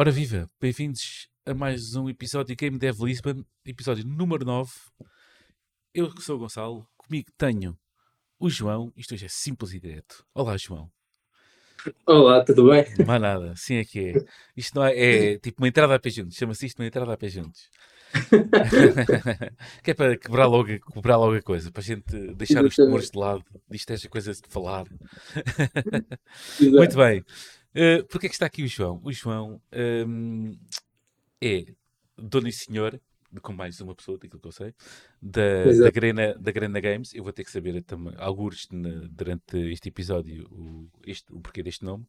Ora viva, bem-vindos a mais um episódio de Game Dev Lisbon, episódio número 9. Eu que sou o Gonçalo, comigo tenho o João, isto hoje é simples e direto. Olá João. Olá, tudo bem? Não há nada, assim é que é. Isto não é, é tipo uma entrada a pé juntos, chama-se isto uma entrada a pé juntos. que é para quebrar logo, quebrar logo a coisa, para a gente deixar os temores de lado, disto esta coisa de falar. Muito bem. Uh, Porquê é que está aqui o João? O João um, é dono e senhor, com mais uma pessoa, daquilo que eu sei, da, da, Grena, da Grena Games. Eu vou ter que saber também, alguns durante este episódio o, este, o porquê deste nome.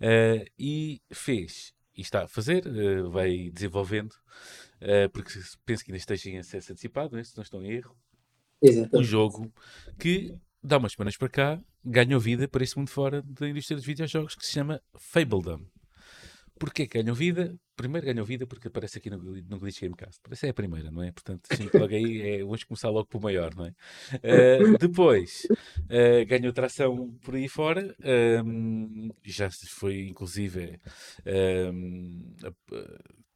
Uh, e fez, e está a fazer, uh, vai desenvolvendo, porque penso que ainda esteja em acesso antecipado, né, se não estou em erro. Exatamente. Um jogo que dá umas semanas para cá, ganhou vida para este mundo fora da indústria dos videojogos que se chama Fabledom. Porquê que ganhou vida? Primeiro ganhou vida porque aparece aqui no, no Glitch Gamecast. Essa é a primeira, não é? Portanto, sim, logo aí é, vamos começar logo pelo maior, não é? Uh, depois uh, ganhou tração por aí fora. Um, já foi, inclusive, um,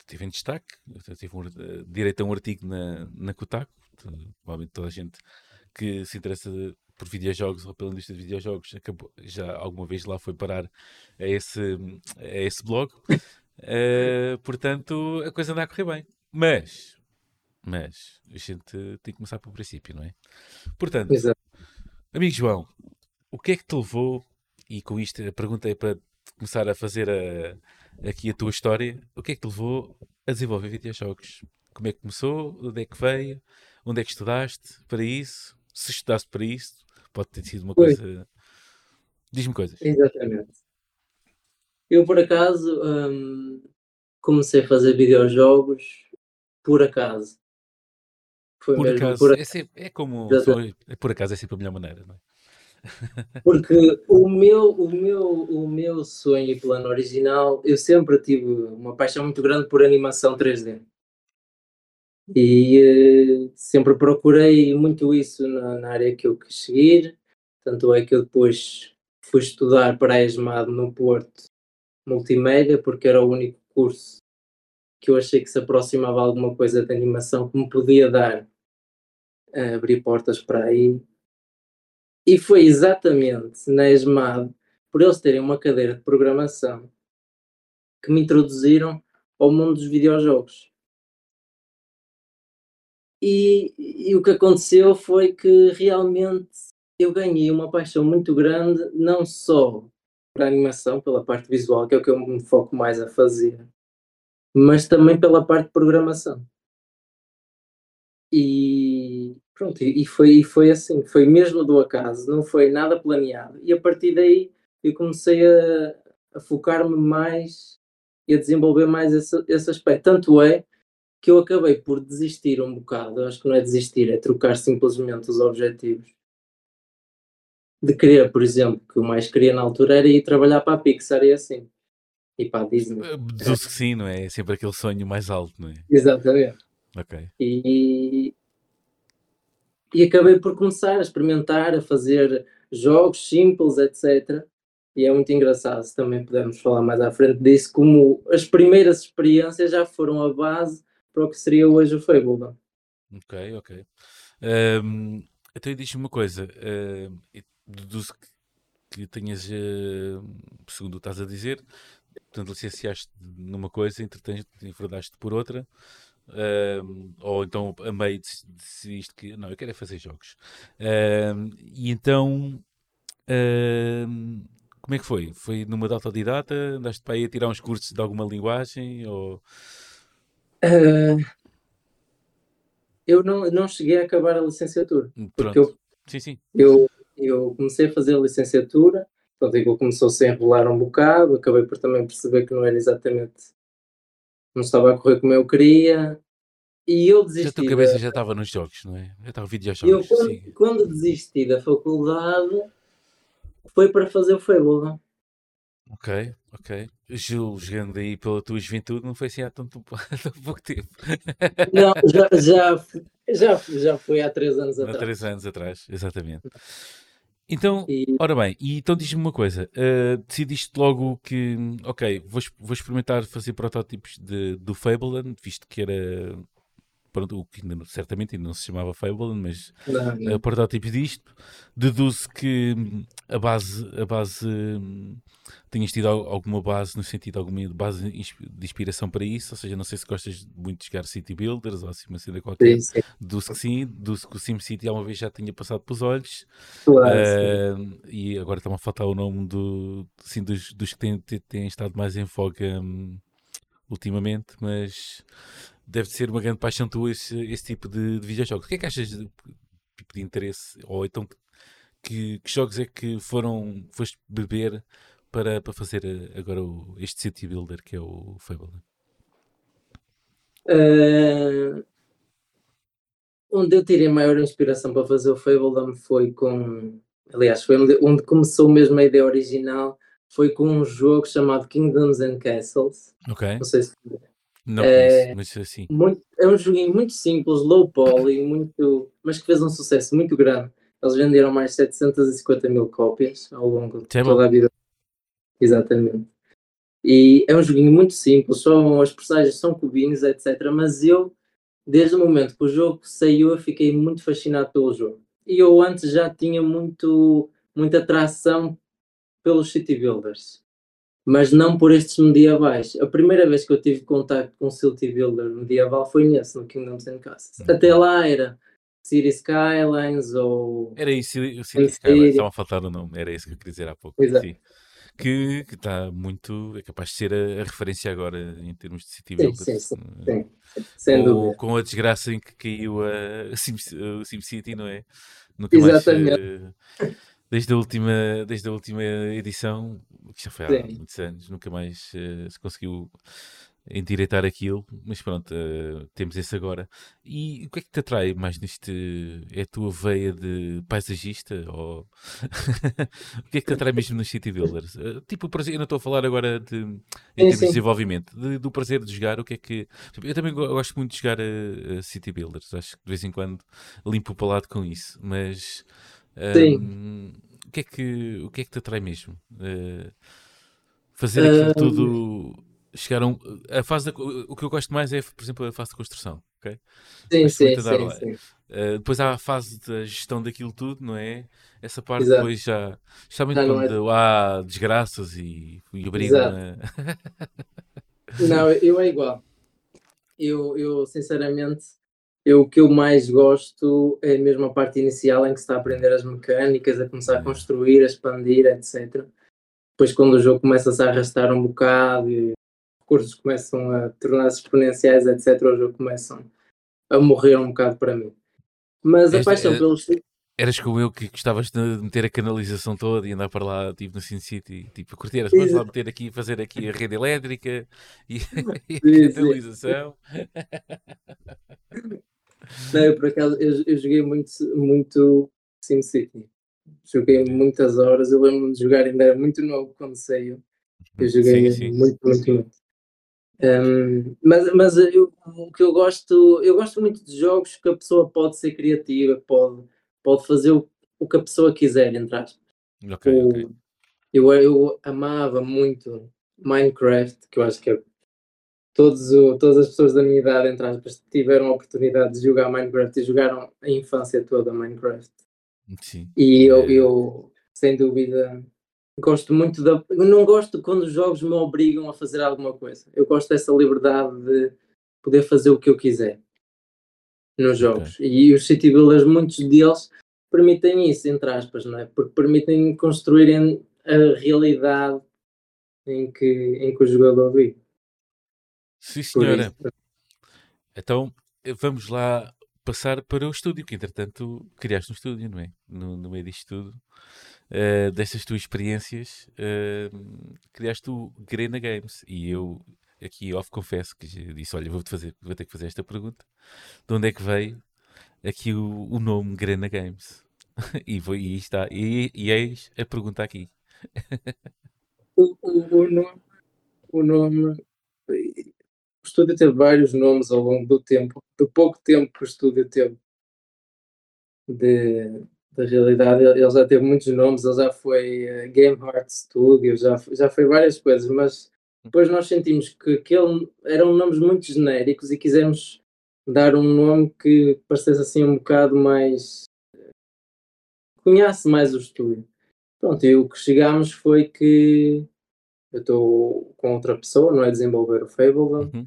teve em destaque. Tive um, direito a um artigo na, na Kotaku. Provavelmente toda a gente que se interessa por videojogos ou pela indústria de videojogos, acabou, já alguma vez lá foi parar a esse, a esse blog. Uh, portanto, a coisa anda a correr bem. Mas, mas, a gente tem que começar pelo princípio, não é? Portanto, Exato. amigo João, o que é que te levou, e com isto a pergunta é para começar a fazer a, aqui a tua história, o que é que te levou a desenvolver videojogos? Como é que começou? Onde é que veio? Onde é que estudaste para isso? Se estudaste para isso, Pode ter sido uma coisa. Diz-me coisas. Exatamente. Eu, por acaso, hum, comecei a fazer videojogos por acaso. Foi por acaso. Por... É, sempre, é como. Foi, é por acaso é sempre a melhor maneira, não é? Porque o meu, o, meu, o meu sonho e plano original, eu sempre tive uma paixão muito grande por animação 3D. E uh, sempre procurei muito isso na, na, área que eu quis seguir, tanto é que eu depois fui estudar para a ESMAD no Porto Multimédia, porque era o único curso que eu achei que se aproximava alguma coisa de animação que me podia dar, uh, abrir portas para aí. E foi exatamente na ESMAD, por eles terem uma cadeira de programação, que me introduziram ao mundo dos videojogos e, e, o que aconteceu foi que realmente eu ganhei uma paixão muito grande, não só para a animação, pela parte visual, que é o que eu me foco mais a fazer, mas também pela parte de programação. E pronto, e foi, e foi assim, foi mesmo do acaso, não foi nada planeado. E a partir daí eu comecei a, a focar-me mais e a desenvolver mais esse, esse aspecto. Tanto é que eu acabei por desistir um bocado. Acho que não é desistir, é trocar simplesmente os objetivos. De querer, por exemplo, que o mais queria na altura era ir trabalhar para a Pixar e assim. E para a Disney. Deduzo que sim, não é? É sempre aquele sonho mais alto, não é? Exatamente. Ok. E, e acabei por começar a experimentar, a fazer jogos simples, etc. E é muito engraçado, se também pudermos falar mais à frente disso, como as primeiras experiências já foram a base para o que seria hoje o Fable. Não? Ok, ok. Um, então diz-me uma coisa, uh, deduzo que, que tenhas, uh, segundo estás a dizer, portanto licenciaste numa coisa, entretanto enverdaste por outra, ou então a meio decidiste que não, eu quero é fazer jogos. E então como é que foi? Foi numa de autodidata? Andaste para aí a tirar uns cursos de alguma linguagem? Ou Uh, eu não, não cheguei a acabar a licenciatura. Hum, porque eu, sim, sim. Eu, eu comecei a fazer a licenciatura, pronto, aquilo começou-se a enrolar um bocado, acabei por também perceber que não era exatamente. não estava a correr como eu queria. E eu desisti. A tua cabeça da... já estava nos jogos, não é? Já estava videojogos. Eu, quando, quando, desisti da faculdade, foi para fazer o Fable. Ok, ok. Gil, jogando aí pela tua juventude, não foi assim há tanto, tão pouco tempo. Não, já, já, já, já foi há três anos há atrás. Há três anos atrás, exatamente. Então, e... ora bem, e então diz-me uma coisa: uh, decidiste logo que, ok, vou, vou experimentar fazer protótipos de, do Fableland, visto que era pronto, o que ainda, certamente ainda não se chamava Fableland, mas não. Uh, protótipos disto. Deduzo que a base, a base hum, tenhas tido alguma base, no sentido, alguma base de inspiração para isso, ou seja, não sei se gostas muito de jogar City Builders ou assim uma cena qualquer. Sim, sim. Deduzo que sim, deduzo que o SimCity alguma vez já tinha passado pelos olhos. Claro, uh, e agora está-me a faltar o nome do, assim, dos, dos que têm, têm estado mais em voga um, ultimamente, mas deve ser uma grande paixão tua esse, esse tipo de, de videojogos. O que é que achas de, tipo de interesse? Ou então que, que, jogos é que foram foste beber para, para fazer eh, agora o, este city builder que é o Fable? Uh, onde eu tirei maior inspiração para fazer o Fable foi com aliás, foi onde, onde começou mesmo a ideia original foi com um jogo chamado Kingdoms and Castles. Ok. Não sei se não é, mas assim. Muito, é um joguinho muito simples, low poly, muito, mas que fez um sucesso muito grande. Eles venderam mais de 750 mil cópias ao longo de é toda a vida. Exatamente. E é um joguinho muito simples, só as personagens são cubinhos, etc. Mas eu, desde o momento que o jogo saiu, eu fiquei muito fascinado pelo jogo. E eu antes já tinha muito, muita atração pelos city builders mas não por estes medievais. A primeira vez que eu tive contato com City Builder medieval foi nesse, no Kingdoms and Castles. Uhum. Até lá era City Skylines ou. Era isso, o City Skylines, estava a faltar o nome, era isso que eu queria dizer há pouco. Exato. Sim. Que está muito. é capaz de ser a, a, referência agora em termos de City Builder. Sim, sim, sim, Sem com, com a desgraça em que caiu a, a Sim, o SimCity, não é? Nunca Exatamente. Mais, uh, desde a última, desde a última edição, que já foi há Sim. muitos anos, nunca mais uh, se conseguiu endireitar aquilo, mas pronto, uh, temos esse agora. E o que é que te atrai mais neste? É a tua veia de paisagista? Ou o que é que te atrai mesmo nos City Builders? Uh, tipo, o prazer, eu não estou a falar agora de, em termos de desenvolvimento, de, do prazer de jogar, o que é que. Eu também gosto muito de jogar a, a City Builders, acho que de vez em quando limpo o palato com isso, mas um, o, que é que, o que é que te atrai mesmo? Uh, fazer aquilo tudo. Chegar a, um, fase da, o que eu gosto mais é, por exemplo, a fase de construção. Okay? Sim, sim, sim, sim. Uh, depois há a fase da gestão daquilo tudo, não é? Essa parte Exato. depois já. Especialmente já quando é... há desgraças e, e obriga né? não, eu é igual. Eu, eu sinceramente eu, o que eu mais gosto é mesmo a parte inicial em que se está a aprender as mecânicas, a começar a construir, a expandir, etc. Depois, quando o jogo começa-se a arrastar um bocado e os recursos começam a tornar-se exponenciais, etc., o jogo começam a morrer um bocado para mim. Mas a paixão é, pelos. Eras como eu que gostavas de meter a canalização toda e andar para lá, tipo no Sin City, tipo, curtir, vamos lá meter aqui, fazer aqui a rede elétrica e, e a canalização. Não, eu por acaso eu, eu joguei muito, muito SimCity. Joguei muitas horas, eu lembro-me de jogar, ainda era muito novo quando saiu. Eu joguei sim, sim. muito, muito, muito. Um, mas mas eu, o que eu gosto, eu gosto muito de jogos que a pessoa pode ser criativa, pode, pode fazer o, o que a pessoa quiser, entre aspas. Okay, o, okay. Eu, eu amava muito Minecraft, que eu acho que é todos o, todas as pessoas da minha idade, entre aspas, tiveram a oportunidade de jogar Minecraft e jogaram a infância toda Minecraft. Sim. E eu, é. eu, sem dúvida, gosto muito da. Eu não gosto quando os jogos me obrigam a fazer alguma coisa. Eu gosto dessa liberdade de poder fazer o que eu quiser nos jogos. Okay. E os City Builders, muitos deles, permitem isso, entre aspas, não é? Porque permitem construírem a realidade em que, em que o jogador vive. Sim, senhora. Então vamos lá passar para o estúdio, que entretanto criaste um estúdio, não é? No, no meio disto tudo, uh, destas tuas experiências, uh, criaste o Grena Games e eu aqui off confesso que disse, olha, vou, fazer, vou ter que fazer esta pergunta. De onde é que veio aqui o, o nome Grena Games? e, vou, e está, e, e eis a pergunta aqui. o, o, o, nome, o nome. O estúdio teve vários nomes ao longo do tempo, do pouco tempo que o estúdio teve de, da realidade. Ele já teve muitos nomes, ele já foi uh, Game Heart Studio, já, já foi várias coisas, mas depois nós sentimos que aquele eram nomes muito genéricos e quisemos dar um nome que parecesse assim um bocado mais conhece mais o estúdio. Pronto, e o que chegámos foi que eu estou com outra pessoa, não é desenvolver o Fableman, uhum.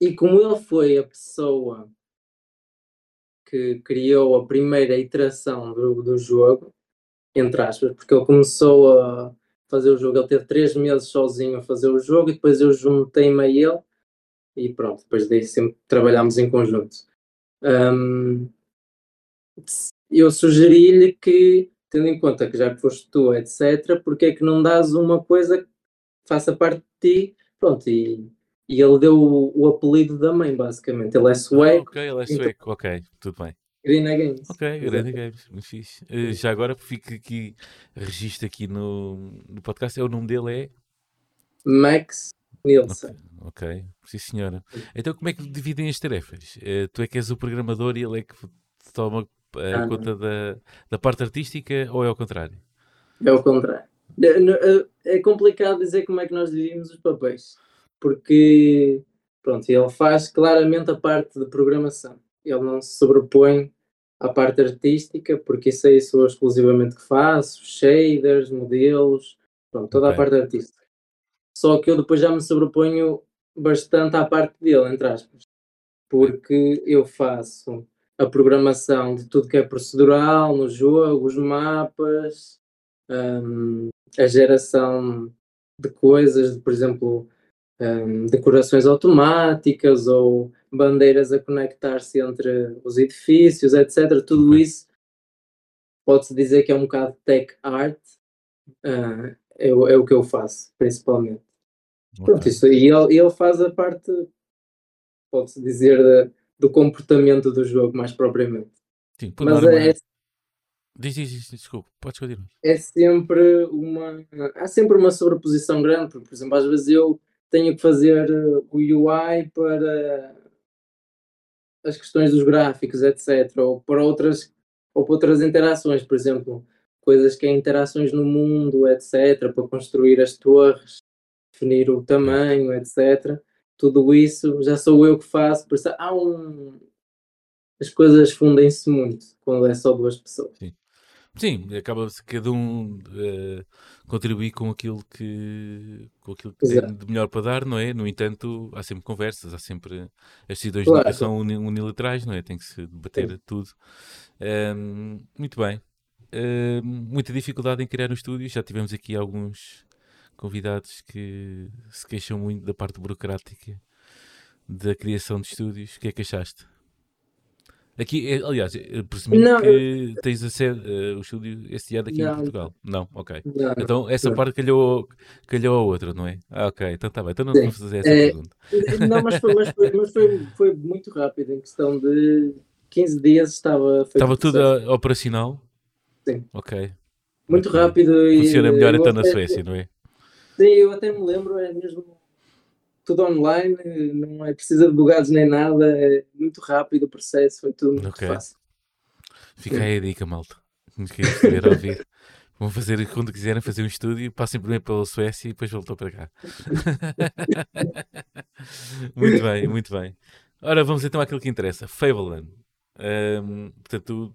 e como ele foi a pessoa que criou a primeira iteração do, do jogo, entre aspas, porque ele começou a fazer o jogo, ele teve três meses sozinho a fazer o jogo e depois eu juntei-me a ele e pronto, depois daí sempre trabalhámos em conjunto. Um, eu sugeri-lhe que, tendo em conta que já que foste tu, etc., porque é que não dás uma coisa que faça parte de ti, pronto, e, e ele deu o, o apelido da mãe, basicamente. Ele é sueco. Ah, ok, ele é então sueco, ok, tudo bem. Green Games. Ok, Green Games, muito fixe. Uh, já agora fica aqui, registro aqui no, no podcast, é o nome dele é? Max Nielsen. Ok, okay. sim senhora. Então como é que dividem as tarefas? Uh, tu é que és o programador e ele é que toma a ah, conta da, da parte artística ou é ao contrário? É ao contrário. É, é complicado dizer como é que nós dividimos os papéis, porque pronto, ele faz claramente a parte de programação. Ele não se sobrepõe à parte artística, porque isso aí sou exclusivamente que faço, shaders, modelos, pronto, toda okay. a parte artística. Só que eu depois já me sobreponho bastante à parte dele, entre aspas, porque eu faço a programação de tudo que é procedural no jogo, os mapas, um, a geração de coisas, por exemplo, um, decorações automáticas ou bandeiras a conectar-se entre os edifícios, etc. Tudo isso pode-se dizer que é um bocado tech art, uh, é, é, o que eu faço, principalmente. Okay. Pronto, isso, e ele, ele faz a parte, pode-se dizer, do comportamento do jogo, mais propriamente. Sim, Mas é, Diz, diz, diz, desculpa, podes continuar. É sempre uma. Há sempre uma sobreposição grande, porque, por exemplo, às vezes eu tenho que fazer uh, o UI para as questões dos gráficos, etc. Ou para outras, ou para outras interações, por exemplo, coisas que é interações no mundo, etc. Para construir as torres, definir o tamanho, etc tudo isso já sou eu que faço, por isso há um. As coisas fundem-se muito quando é só duas pessoas. Sim. Sim, acaba-se cada um uh, contribuir com aquilo que, com aquilo que tem de melhor para dar, não é? No entanto, há sempre conversas, há sempre as decisões claro. são unilaterais, não é? Tem que se debater Sim. tudo. Um, muito bem. Uh, muita dificuldade em criar um estúdio, já tivemos aqui alguns convidados que se queixam muito da parte burocrática da criação de estúdios. O que é que achaste? Aqui, é, aliás, presumi que tens a sede, uh, o estúdio esse ano aqui não. em Portugal. Não, ok. Não, então essa parte calhou, calhou a outra, não é? Ah, ok, então está bem. Então não Sim. vamos fazer essa é, pergunta. Não, mas, foi, mas, foi, mas foi, foi, muito rápido, em questão de 15 dias estava Estava tudo a, operacional? Sim. Ok. Muito rápido. Funciona melhor então na Suécia, não é? Sim, eu até me lembro, é mesmo tudo online, não é precisa de bugados nem nada, é muito rápido o processo, foi tudo muito okay. fácil. Fica aí a dica, malta. Estiver a ouvir. Vão fazer, quando quiserem fazer um estúdio, passem primeiro pela Suécia e depois voltam para cá. muito bem, muito bem. Ora, vamos então àquilo que interessa. Fableland. Um, portanto,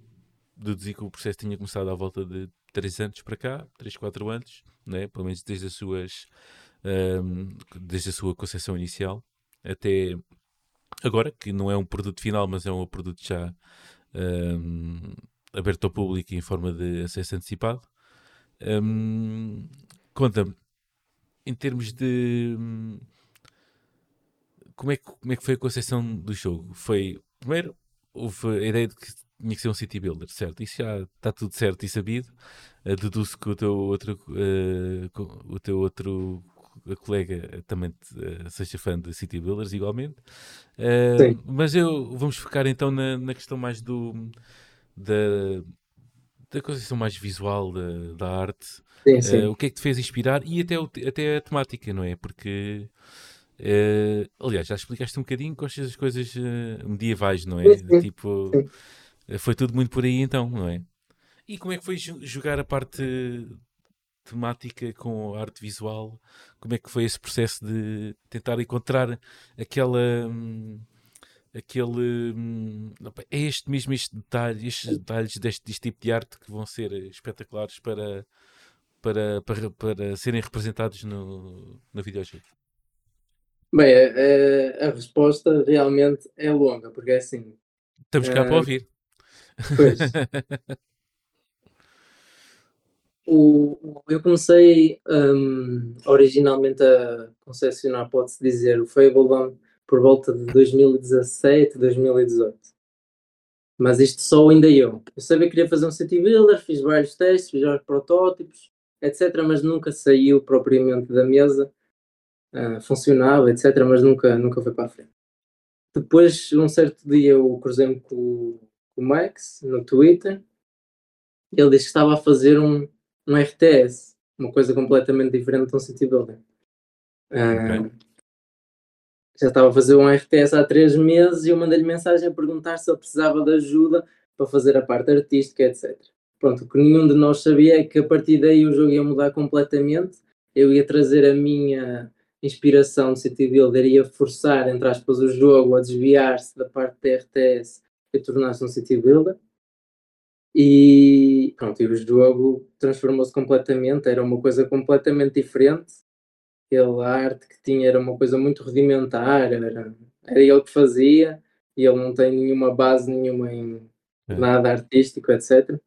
deduzi que o processo tinha começado à volta de 3 anos para cá, 3, 4 anos, né? pelo menos desde as suas um, desde a sua concepção inicial até agora, que não é um produto final, mas é um produto já um, aberto ao público em forma de acesso antecipado. Um, Conta-me, em termos de como é, que, como é que foi a concepção do jogo? Foi, primeiro, houve a ideia de que tinha que ser um city builder, certo? Isso já está tudo certo e sabido. Uh, deduzo que o teu outro, uh, o teu outro colega também uh, seja fã de city builders igualmente. Uh, mas eu vamos focar então na, na questão mais do da, da concepção mais visual da, da arte, sim, sim. O que é que te fez inspirar e até, o, até a temática, não é? Porque, aliás, já explicaste um bocadinho com as coisas medievais, não é? Sim, tipo, foi tudo muito por aí então, não é? E como é que foi jogar a parte temática com a arte visual? Como é que foi esse processo de tentar encontrar aquela. Hum, aquele. Hum, é este mesmo este detalhe, estes detalhes deste, deste tipo de arte que vão ser espetaculares para, para, para, para serem representados no, no videojogo? Bem, a, a, resposta realmente é longa, porque é assim. Estamos cá uh, para ouvir. Pois. o, eu comecei um, originalmente a concessionar, pode-se dizer, o Fable por volta de 2017, 2018. Mas isto só ainda eu. Eu sabia que queria fazer um city builder, fiz vários testes, fiz vários protótipos, etc. Mas nunca saiu propriamente da mesa. Uh, funcionava, etc. Mas nunca, nunca foi para a frente. Depois, um certo dia, eu cruzei-me com, com o Max no Twitter. Ele disse que estava a fazer um, um RTS, uma coisa completamente diferente de um city builder. Uh, okay já estava a fazer um RTS há três meses e eu mandei-lhe mensagem a perguntar se ele precisava de ajuda para fazer a parte artística, etc. Pronto, o que nenhum de nós sabia é que a partir daí o jogo ia mudar completamente. Eu ia trazer a minha inspiração de City Builder, ia forçar, entre aspas, o jogo a desviar-se da parte da RTS e tornar-se um City Builder. E pronto, e o jogo transformou-se completamente, era uma coisa completamente diferente ele, a arte que tinha era uma coisa muito rudimentar, era, era ele que fazia e ele não tem nenhuma base nenhuma em é. nada artístico, etc.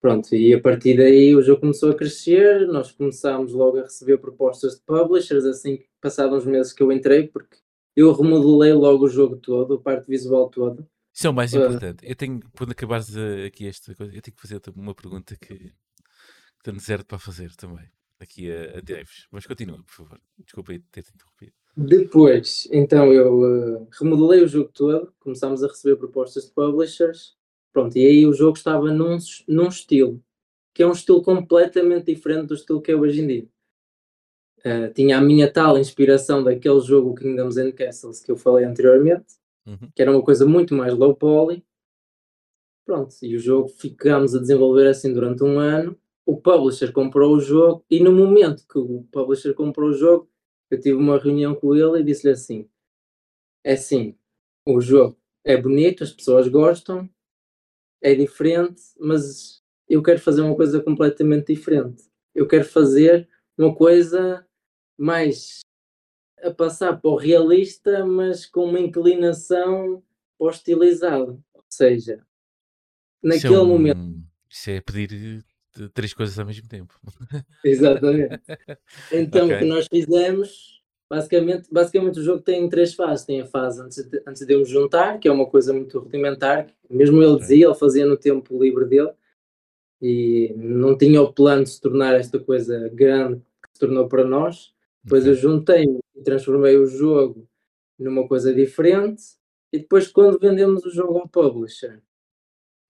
Pronto, e a partir daí o jogo começou a crescer, nós começámos logo a receber propostas de publishers, assim que passados uns meses que eu entrei, porque eu remodelei logo o jogo todo, a parte visual toda. Isso é o mais uh, importante. Eu tenho, quando acabares aqui esta coisa, eu tenho que fazer uma pergunta que, que tenho certo para fazer também aqui a, a Daves. Mas continua, por favor. Desculpa aí ter-te interrompido. Depois, então eu uh, remodelei o jogo todo, começámos a receber propostas de publishers, pronto, e aí o jogo estava num, num estilo, que é um estilo completamente diferente do estilo que é hoje em dia. Uh, tinha a minha tal inspiração daquele jogo Kingdoms and Castles que eu falei anteriormente, uhum. que era uma coisa muito mais low poly. Pronto, e o jogo ficámos a desenvolver assim durante um ano o publisher comprou o jogo e no momento que o publisher comprou o jogo, eu tive uma reunião com ele e disse-lhe assim: é assim, o jogo é bonito, as pessoas gostam, é diferente, mas eu quero fazer uma coisa completamente diferente. Eu quero fazer uma coisa mais a passar para o realista, mas com uma inclinação para o estilizado. Ou seja, naquele é um, momento. Isso é pedir três coisas ao mesmo tempo. Exatamente. Então, okay. o que nós fizemos, basicamente, basicamente o jogo tem três fases. Tem a fase antes de, antes de me juntar, que é uma coisa muito rudimentar, mesmo ele dizia, ele fazia no tempo livre dele, e não tinha o plano de se tornar esta coisa grande que se tornou para nós. Depois okay. eu juntei e transformei o jogo numa coisa diferente, e depois quando vendemos o jogo ao publisher,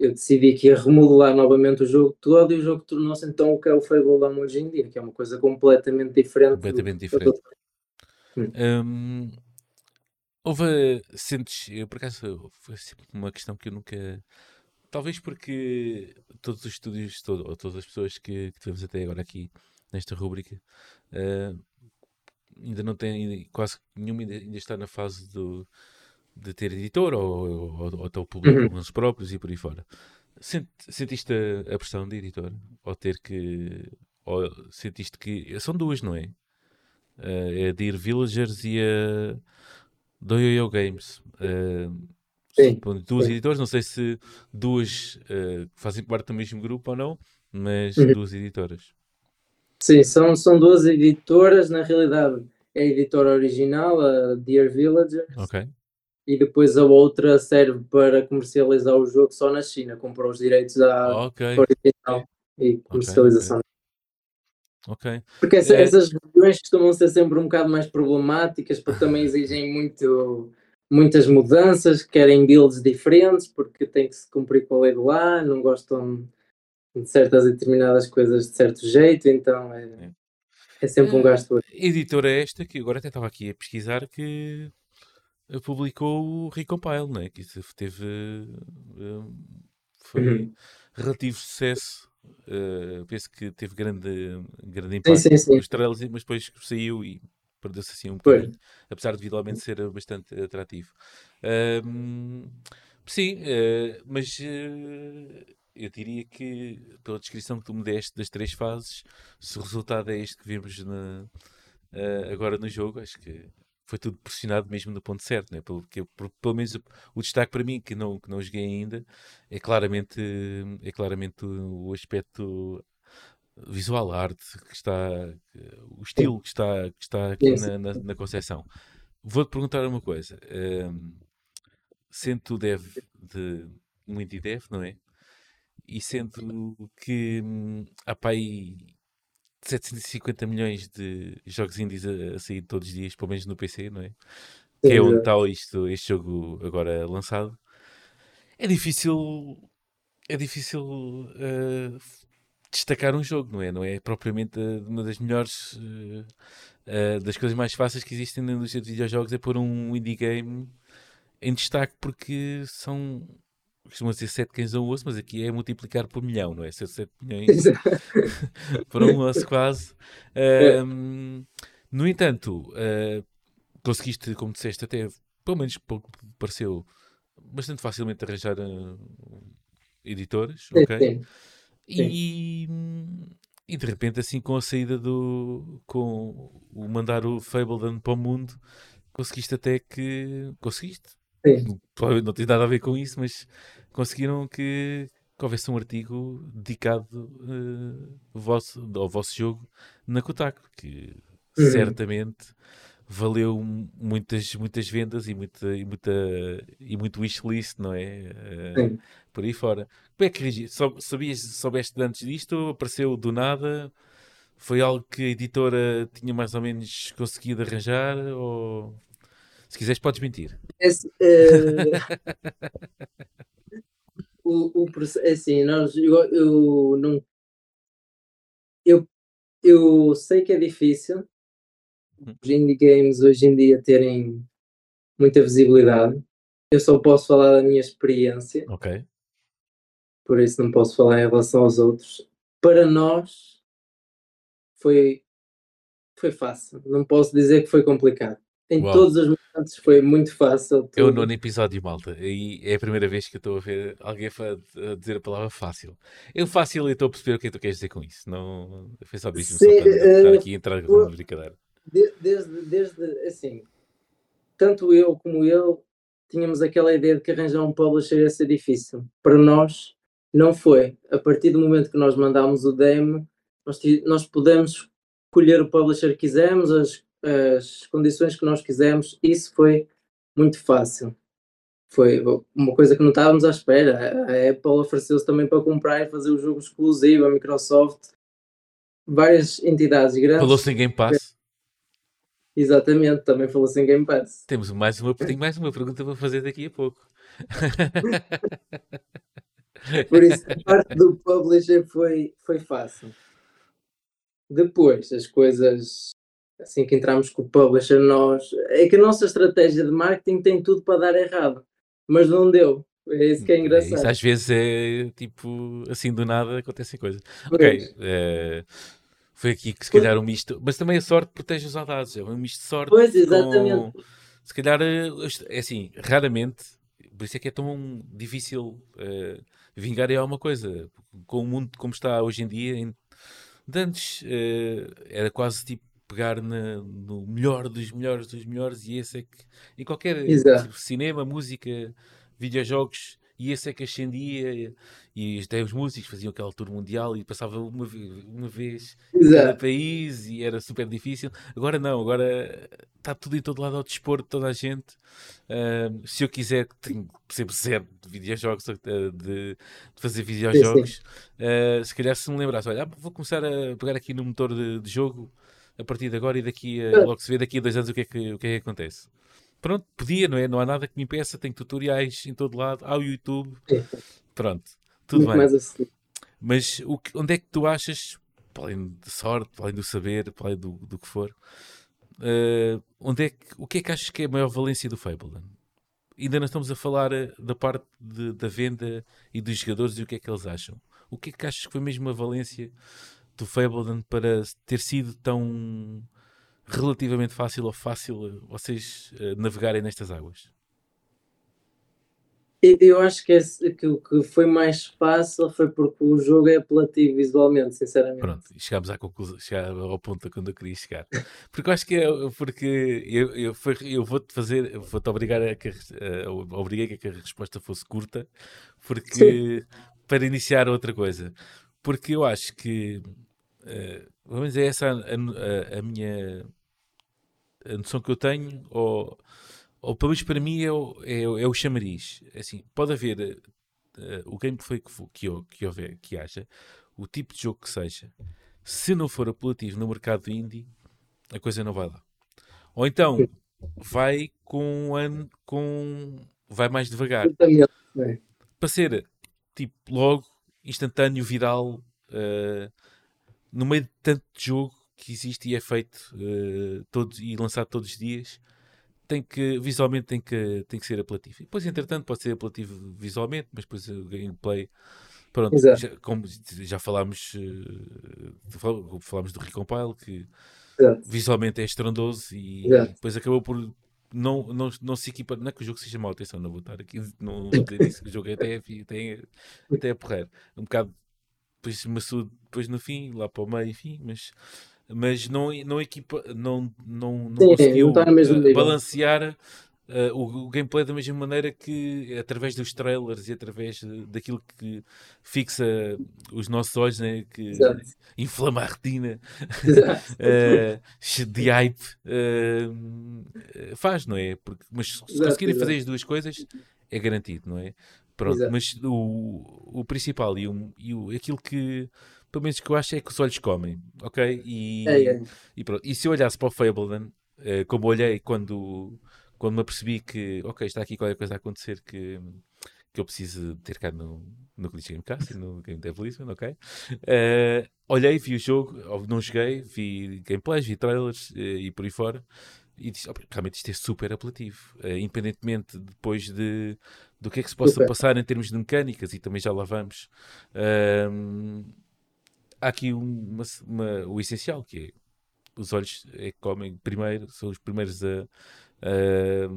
eu decidi que ia remodelar novamente o jogo todo e o jogo tornou-se então o que é o Fable Dome hoje em dia, que é uma coisa completamente diferente. Completamente diferente. Hum. Hum, houve, sentes, eu por acaso, foi sempre uma questão que eu nunca. Talvez porque todos os estúdios, todo, ou todas as pessoas que, que tivemos até agora aqui nesta rúbrica, uh, ainda não têm, quase nenhuma ainda, ainda está na fase do de ter editor ou, ou, ou até o público uhum. próprios e por aí fora. Sent, sentiste a, a, pressão de editor? Ou ter que. Ou sentiste que. São duas, não é? Uh, é a Dear Villagers e a do Yo-Yo Games. Uh, Sim. Duas Sim. editoras, não sei se duas uh, fazem parte do mesmo grupo ou não, mas uhum. duas editoras. Sim, são, são duas editoras, na realidade é a editora original, a Dear Villagers. Ok e depois a outra serve para comercializar o jogo só na China, comprou os direitos à okay. original e comercialização. Okay, okay. Porque essa, é... essas regiões costumam ser sempre um bocado mais problemáticas, porque também exigem muito, muitas mudanças, querem builds diferentes, porque tem que se cumprir com a lei de lá, não gostam de certas e determinadas coisas de certo jeito, então é, é, é sempre um gasto. editora esta, que agora até estava aqui a pesquisar, que publicou o Recompile, não é? Que isso teve. Uh, foi uhum. relativo sucesso. Uh, penso que teve grande, grande impacto sim, sim, sim. nos trailers, mas depois saiu e perdeu-se assim um bocadinho, apesar de visualmente ser bastante atrativo. Uh, sim, uh, mas eu diria que, pela descrição que tu me deste das três fases, se o resultado é este que vimos na, agora no jogo, acho que foi tudo pressionado mesmo no ponto certo, né? pelo, que, por, pelo menos o, o, destaque para mim, que não, que não joguei ainda, é claramente, é claramente o, o aspecto visual, a arte que está, o estilo que está, que está aqui na, na, na concepção. Vou-te perguntar uma coisa. Um, sendo tu dev de indie dev, não é? E sendo que hum, há para aí 750 milhões de jogos indies a, a, sair todos os dias, pelo menos no PC, não é? Que é onde está isto, este jogo agora lançado. É difícil. É difícil uh, destacar um jogo, não é? Não é propriamente uma das melhores. Uh, uh, das coisas mais fáceis que existem na indústria de videojogos é pôr um indie game em destaque porque são costuma ser 7 cães a osso, mas aqui é multiplicar por milhão, não é? Ser 7 milhões por um osso quase. Um, no entanto, uh, conseguiste, como disseste, até, pelo menos pouco pareceu, bastante facilmente arranjar uh, editores, ok? Sim, E, e de repente, assim, com a saída do. com o mandar o Fable para o mundo, conseguiste até que. conseguiste Sim. Não tem nada a ver com isso, mas conseguiram que, que houvesse um artigo dedicado uh, ao, vosso, ao vosso jogo na Kotaku, que uhum. certamente valeu muitas, muitas vendas e, muita, e, muita, e muito wishlist, não é? Uh, por aí fora. Como é que Sabias, soubeste antes disto? Apareceu do nada? Foi algo que a editora tinha mais ou menos conseguido arranjar? Ou se quiseres, podes mentir. Esse, uh... o, o, é assim, nós, eu, eu não. Eu, eu sei que é difícil os indie games hoje em dia terem muita visibilidade. Eu só posso falar da minha experiência. Ok. Por isso não posso falar em relação aos outros. Para nós foi, foi fácil. Não posso dizer que foi complicado. Em Uau. todos os momentos foi muito fácil. É o nono episódio, malta. E é a primeira vez que eu estou a ver alguém a dizer a palavra fácil. Eu fácil e estou a perceber o que é que tu queres dizer com isso. Não foi só mesmo Sim, só para uh, estar aqui a entrar com brincadeira. Desde, desde, assim, tanto eu como ele tínhamos aquela ideia de que arranjar um publisher ia ser difícil. Para nós, não foi. A partir do momento que nós mandámos o demo, nós, nós pudemos escolher o publisher que quisermos, as as condições que nós quisemos, isso foi muito fácil. Foi uma coisa que não estávamos à espera. A Apple ofereceu-se também para comprar e fazer o jogo exclusivo, a Microsoft, várias entidades grandes. Falou-se em Game Pass? Exatamente, também falou-se em Game Pass. Temos mais uma, tenho mais uma pergunta para fazer daqui a pouco. Por isso, a parte do publisher foi, foi fácil. Depois, as coisas assim que entramos com o publisher, nós. É que a nossa estratégia de marketing tem tudo para dar errado, mas não deu. É isso que é engraçado. Isso às vezes é tipo assim do nada acontecem coisas. Ok. É, foi aqui que se calhar um misto, mas também a sorte protege os dados, é um misto de sorte. Pois, exatamente. Com, se calhar é assim, raramente, por isso é que é tão difícil uh, vingar é alguma coisa. Com o mundo como está hoje em dia, em, de antes uh, era quase tipo pegar na, no melhor dos melhores dos melhores e esse é que em qualquer tipo, cinema, música, videojogos e esse é que ascendia e até os músicos faziam aquela tour mundial e passava uma, uma vez em cada país e era super difícil. Agora não, agora está tudo em todo lado ao dispor de toda a gente. Uh, se eu quiser, tenho sempre zero de videojogos, de, de fazer videojogos. Uh, se calhar se me lembrasse, olha, vou começar a pegar aqui no motor de, de jogo a partir de agora e daqui a, logo se vê daqui a dois anos o que é que, o que, é que acontece. Pronto, podia, não é? Não há nada que me impeça, tenho tutoriais em todo lado, há o YouTube. Pronto, tudo Muito bem. Assim. Mas o que, onde é que tu achas, para além de sorte, para além do saber, para além do, do que for, uh, onde é que, o que é que achas que é a maior valência do Fableland? Ainda não estamos a falar eh, da parte de, da venda e dos jogadores e o que é que eles acham. O que é que achas que foi mesmo a valência do Fableland para ter sido tão relativamente fácil ou fácil vocês uh, navegarem nestas águas? Eu acho que, esse, que o que foi mais fácil foi porque o jogo é apelativo visualmente, sinceramente. Pronto, chegámos à conclusão, chegámos ao ponto quando eu queria chegar. Porque eu acho que é porque eu, eu, eu vou-te fazer, vou-te obrigar a que a, obriguei a que a resposta fosse curta, porque Sim. para iniciar outra coisa. Porque eu acho que uh, vamos dizer, essa a, a, a minha a noção que eu tenho, ou ou pelo menos para mim é o, é, é o chamariz. É assim, pode haver uh, o gameplay que, que, que, houver, que haja, o tipo de jogo que seja, se não for apelativo no mercado indie, a coisa não vai lá. Ou então vai com um ano com. vai mais devagar. Para ser tipo logo, instantâneo, viral, uh, no meio de tanto jogo que existe e é feito uh, todos, e lançado todos os dias tem que, visualmente tem que, tem que ser apelativo. E depois, entretanto, pode ser apelativo visualmente, mas depois o gameplay. Pronto, já, como já falámos, uh, falámos do Recompile, que Exato. visualmente é estrondoso e Exato. depois acabou por não, não, não se equipa. Não é que o jogo seja mau, atenção, não vou estar aqui, não vou dizer isso, que o jogo é até, até, até a porrer. Um bocado depois depois no fim, lá para o meio, enfim, mas mas não, não, equipa, não, não, não Sim, conseguiu não uh, balancear uh, o, o, gameplay da mesma maneira que através dos trailers e através daquilo que fixa os nossos olhos, né, que Exato. inflama a retina uh, de hype faz, não é? Porque, mas se Exato, conseguirem fazer as duas coisas é garantido, não é? Pronto, mas o, o principal e, o, e o, aquilo que pelo menos que eu acho é que os olhos comem, ok? E, é, é. e, pronto. e se eu olhasse para o Fableman, uh, como olhei quando, quando me apercebi que, ok, está aqui qualquer coisa a acontecer que, que eu preciso ter cá no, no Glitch Gamecast, no Game Devolution, ok? Uh, olhei, vi o jogo, não joguei, vi gameplays, vi trailers uh, e por aí fora e disse, oh, realmente isto é super apelativo, uh, independentemente depois de, do que é que se possa super. passar em termos de mecânicas, e também já lá vamos. Uh, há aqui uma, uma, o essencial, que é os olhos é que comem primeiro, são os primeiros a, a,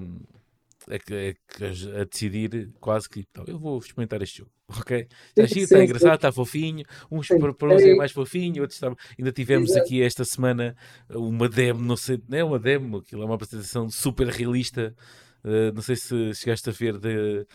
a, a decidir quase que então, eu vou experimentar este jogo. Ok? Está giro, está engraçado, está fofinho. Uns para, para uns é mais fofinho, outros está... Ainda tivemos aqui esta semana uma demo, não sei, não é uma demo, aquilo é uma apresentação super realista. Uh, não sei se chegaste a ver de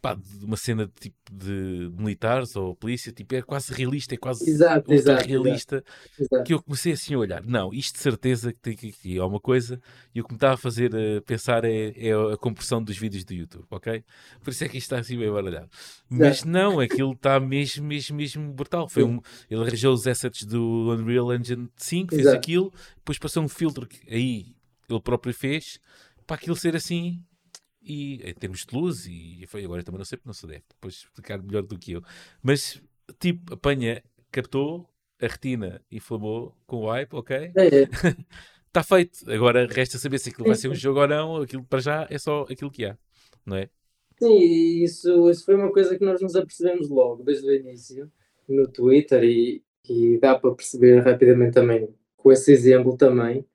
pá, de uma cena de tipo de militares ou polícia, tipo, é quase realista, é quase exato, exato realista, exato. que eu comecei assim a olhar, não, isto de certeza que tem aqui é uma coisa, e o que me está a fazer uh, pensar é, é, a compressão dos vídeos do YouTube, ok? Por isso é que isto está assim bem baralhado. Mas não, aquilo está mesmo, mesmo, mesmo brutal. Foi um, ele arranjou os assets do Unreal Engine 5, fez aquilo, depois passou um filtro que aí ele próprio fez, para aquilo ser assim e em termos de luz, e foi agora também não sei porque não se deve, depois explicar melhor do que eu. Mas tipo, apanha, captou a retina, inflamou com o hype, ok? Está é, é. feito. Agora resta saber se aquilo vai ser um jogo ou não. Aquilo para já é só aquilo que há, não é? Sim, isso, isso foi uma coisa que nós nos apercebemos logo, desde o início, no Twitter, e, e dá para perceber rapidamente também, com esse exemplo também,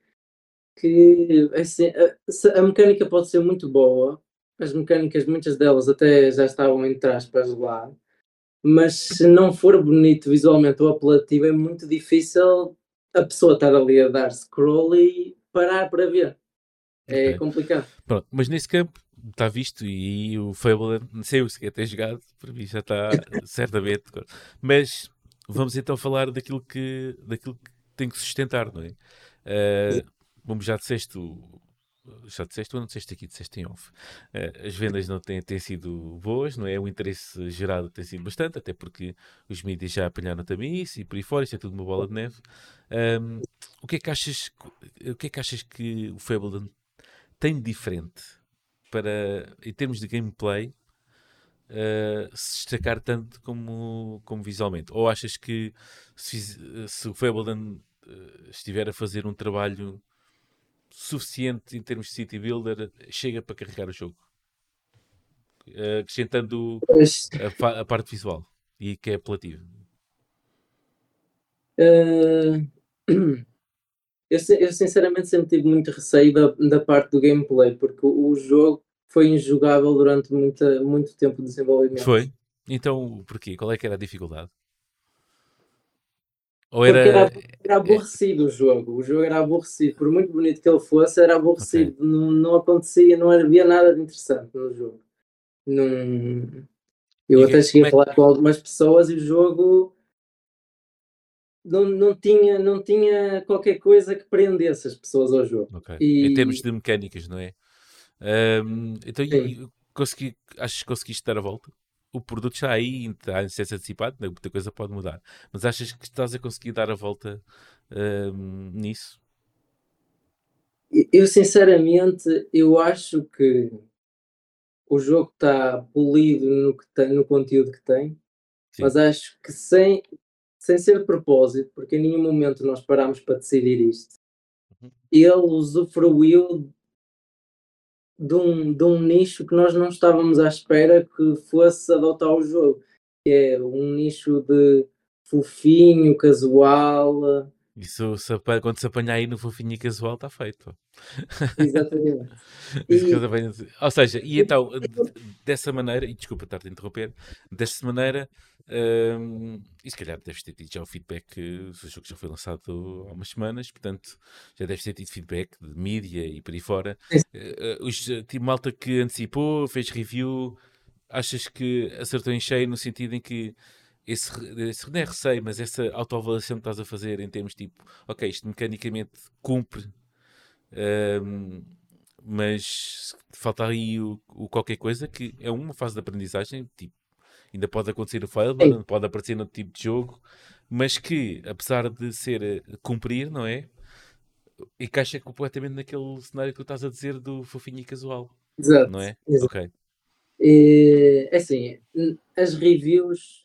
que assim, a, a, mecânica pode ser muito boa, as mecânicas, muitas delas até já estavam entre aspas lá, mas se não for bonito visualmente ou apelativo, é muito difícil a pessoa estar ali a dar scroll e parar para ver. É okay. complicado. Pronto, mas nesse campo está visto e o Fable, não sei se ter jogado, para mim já está certamente. Mas vamos então falar daquilo que, daquilo que tem que sustentar, não é? Uh, como já disseste, já disseste ou não disseste aqui, disseste em off, uh, as vendas não têm, têm sido boas, não é? O interesse gerado tem sido bastante, até porque os mídias já apanharam também isso e por aí fora, isto é tudo uma bola de neve. Um, o, que é que achas, o que é que achas que o Fableton tem de diferente para, em termos de gameplay uh, se destacar tanto como, como visualmente? Ou achas que se, se o Fableland uh, estiver a fazer um trabalho suficiente em termos de city builder, chega para carregar o jogo? Uh, acrescentando a, a, parte visual e que é apelativo. Uh, eu, eu, sinceramente sempre tive muito receio da, da parte do gameplay, porque o, o jogo foi injogável durante muita, muito tempo de desenvolvimento. Foi? Então, porquê? Qual é que era a dificuldade? Ou era... era, era aborrecido é... o jogo. O jogo era aborrecido. Por muito bonito que ele fosse, era aborrecido. Okay. Não, não acontecia, não havia nada de interessante no jogo. Não... Eu e até cheguei a é falar que... com algumas pessoas e o jogo não, não, tinha, não tinha qualquer coisa que prendesse as pessoas ao jogo. Okay. E... Em termos de mecânicas, não é? Um, então, consegui, acho que conseguiste dar a volta? O produto está aí, está em ser antecipado, né? muita coisa pode mudar. Mas achas que estás a conseguir dar a volta um, nisso? Eu, sinceramente, eu acho que o jogo está polido no, que tem, no conteúdo que tem, Sim. mas acho que sem, sem ser propósito, porque em nenhum momento nós parámos para decidir isto, uhum. ele usufruiu de um, de um nicho que nós não estávamos à espera que fosse adotar o jogo, que é um nicho de fofinho, casual. Isso, se, quando se apanhar aí no fofinho e casual, está feito. Exatamente. e... Ou seja, e então, dessa maneira, e desculpa estar-te a interromper, dessa maneira, um, e se calhar deves ter tido já o feedback, o jogo já foi lançado há umas semanas, portanto já deves ter tido feedback de mídia e por aí fora. Uh, os tipo malta que antecipou, fez review, achas que acertou em cheio no sentido em que esse, esse não é receio, mas essa autoavaliação que estás a fazer em termos tipo, ok, isto mecanicamente cumpre, um, mas falta aí o, o, qualquer coisa que é uma fase de aprendizagem, tipo, ainda pode acontecer o failure, pode aparecer no tipo de jogo, mas que, apesar de ser eh, cumprir, não é? Encaixa completamente naquele cenário que tu estás a dizer do fofinho e casual. Exato. Não é? Exato. Ok. É assim, as reviews,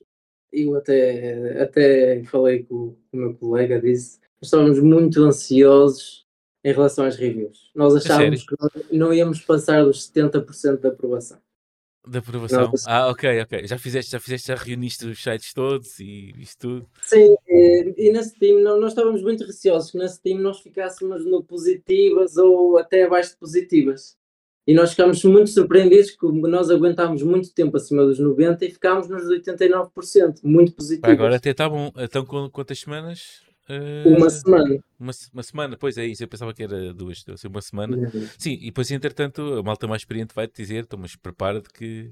eu até, até falei com, com o meu colega, disse, estávamos muito ansiosos em relação às reviews. Nós achávamos que não íamos passar dos 70% da aprovação. Da aprovação? Ah, ok, ok. Já fizeste, já fizeste, já reuniste os sites todos e isto tudo? Sim, e, e na Steam não, nós estávamos muito receosos que na Steam nós ficássemos no positivas ou até abaixo de positivas. E nós ficámos muito surpreendidos que nós aguentámos muito tempo acima dos 90 e ficámos nos 89%, muito positivos. Agora até está bom. Então quantas semanas? Uh, uma semana. Uma, uma, semana, pois é isso. Eu pensava que era duas, então, assim, uma semana. Uhum. Sim, e depois, entretanto, a malta mais experiente vai te dizer: então, mas prepara-te que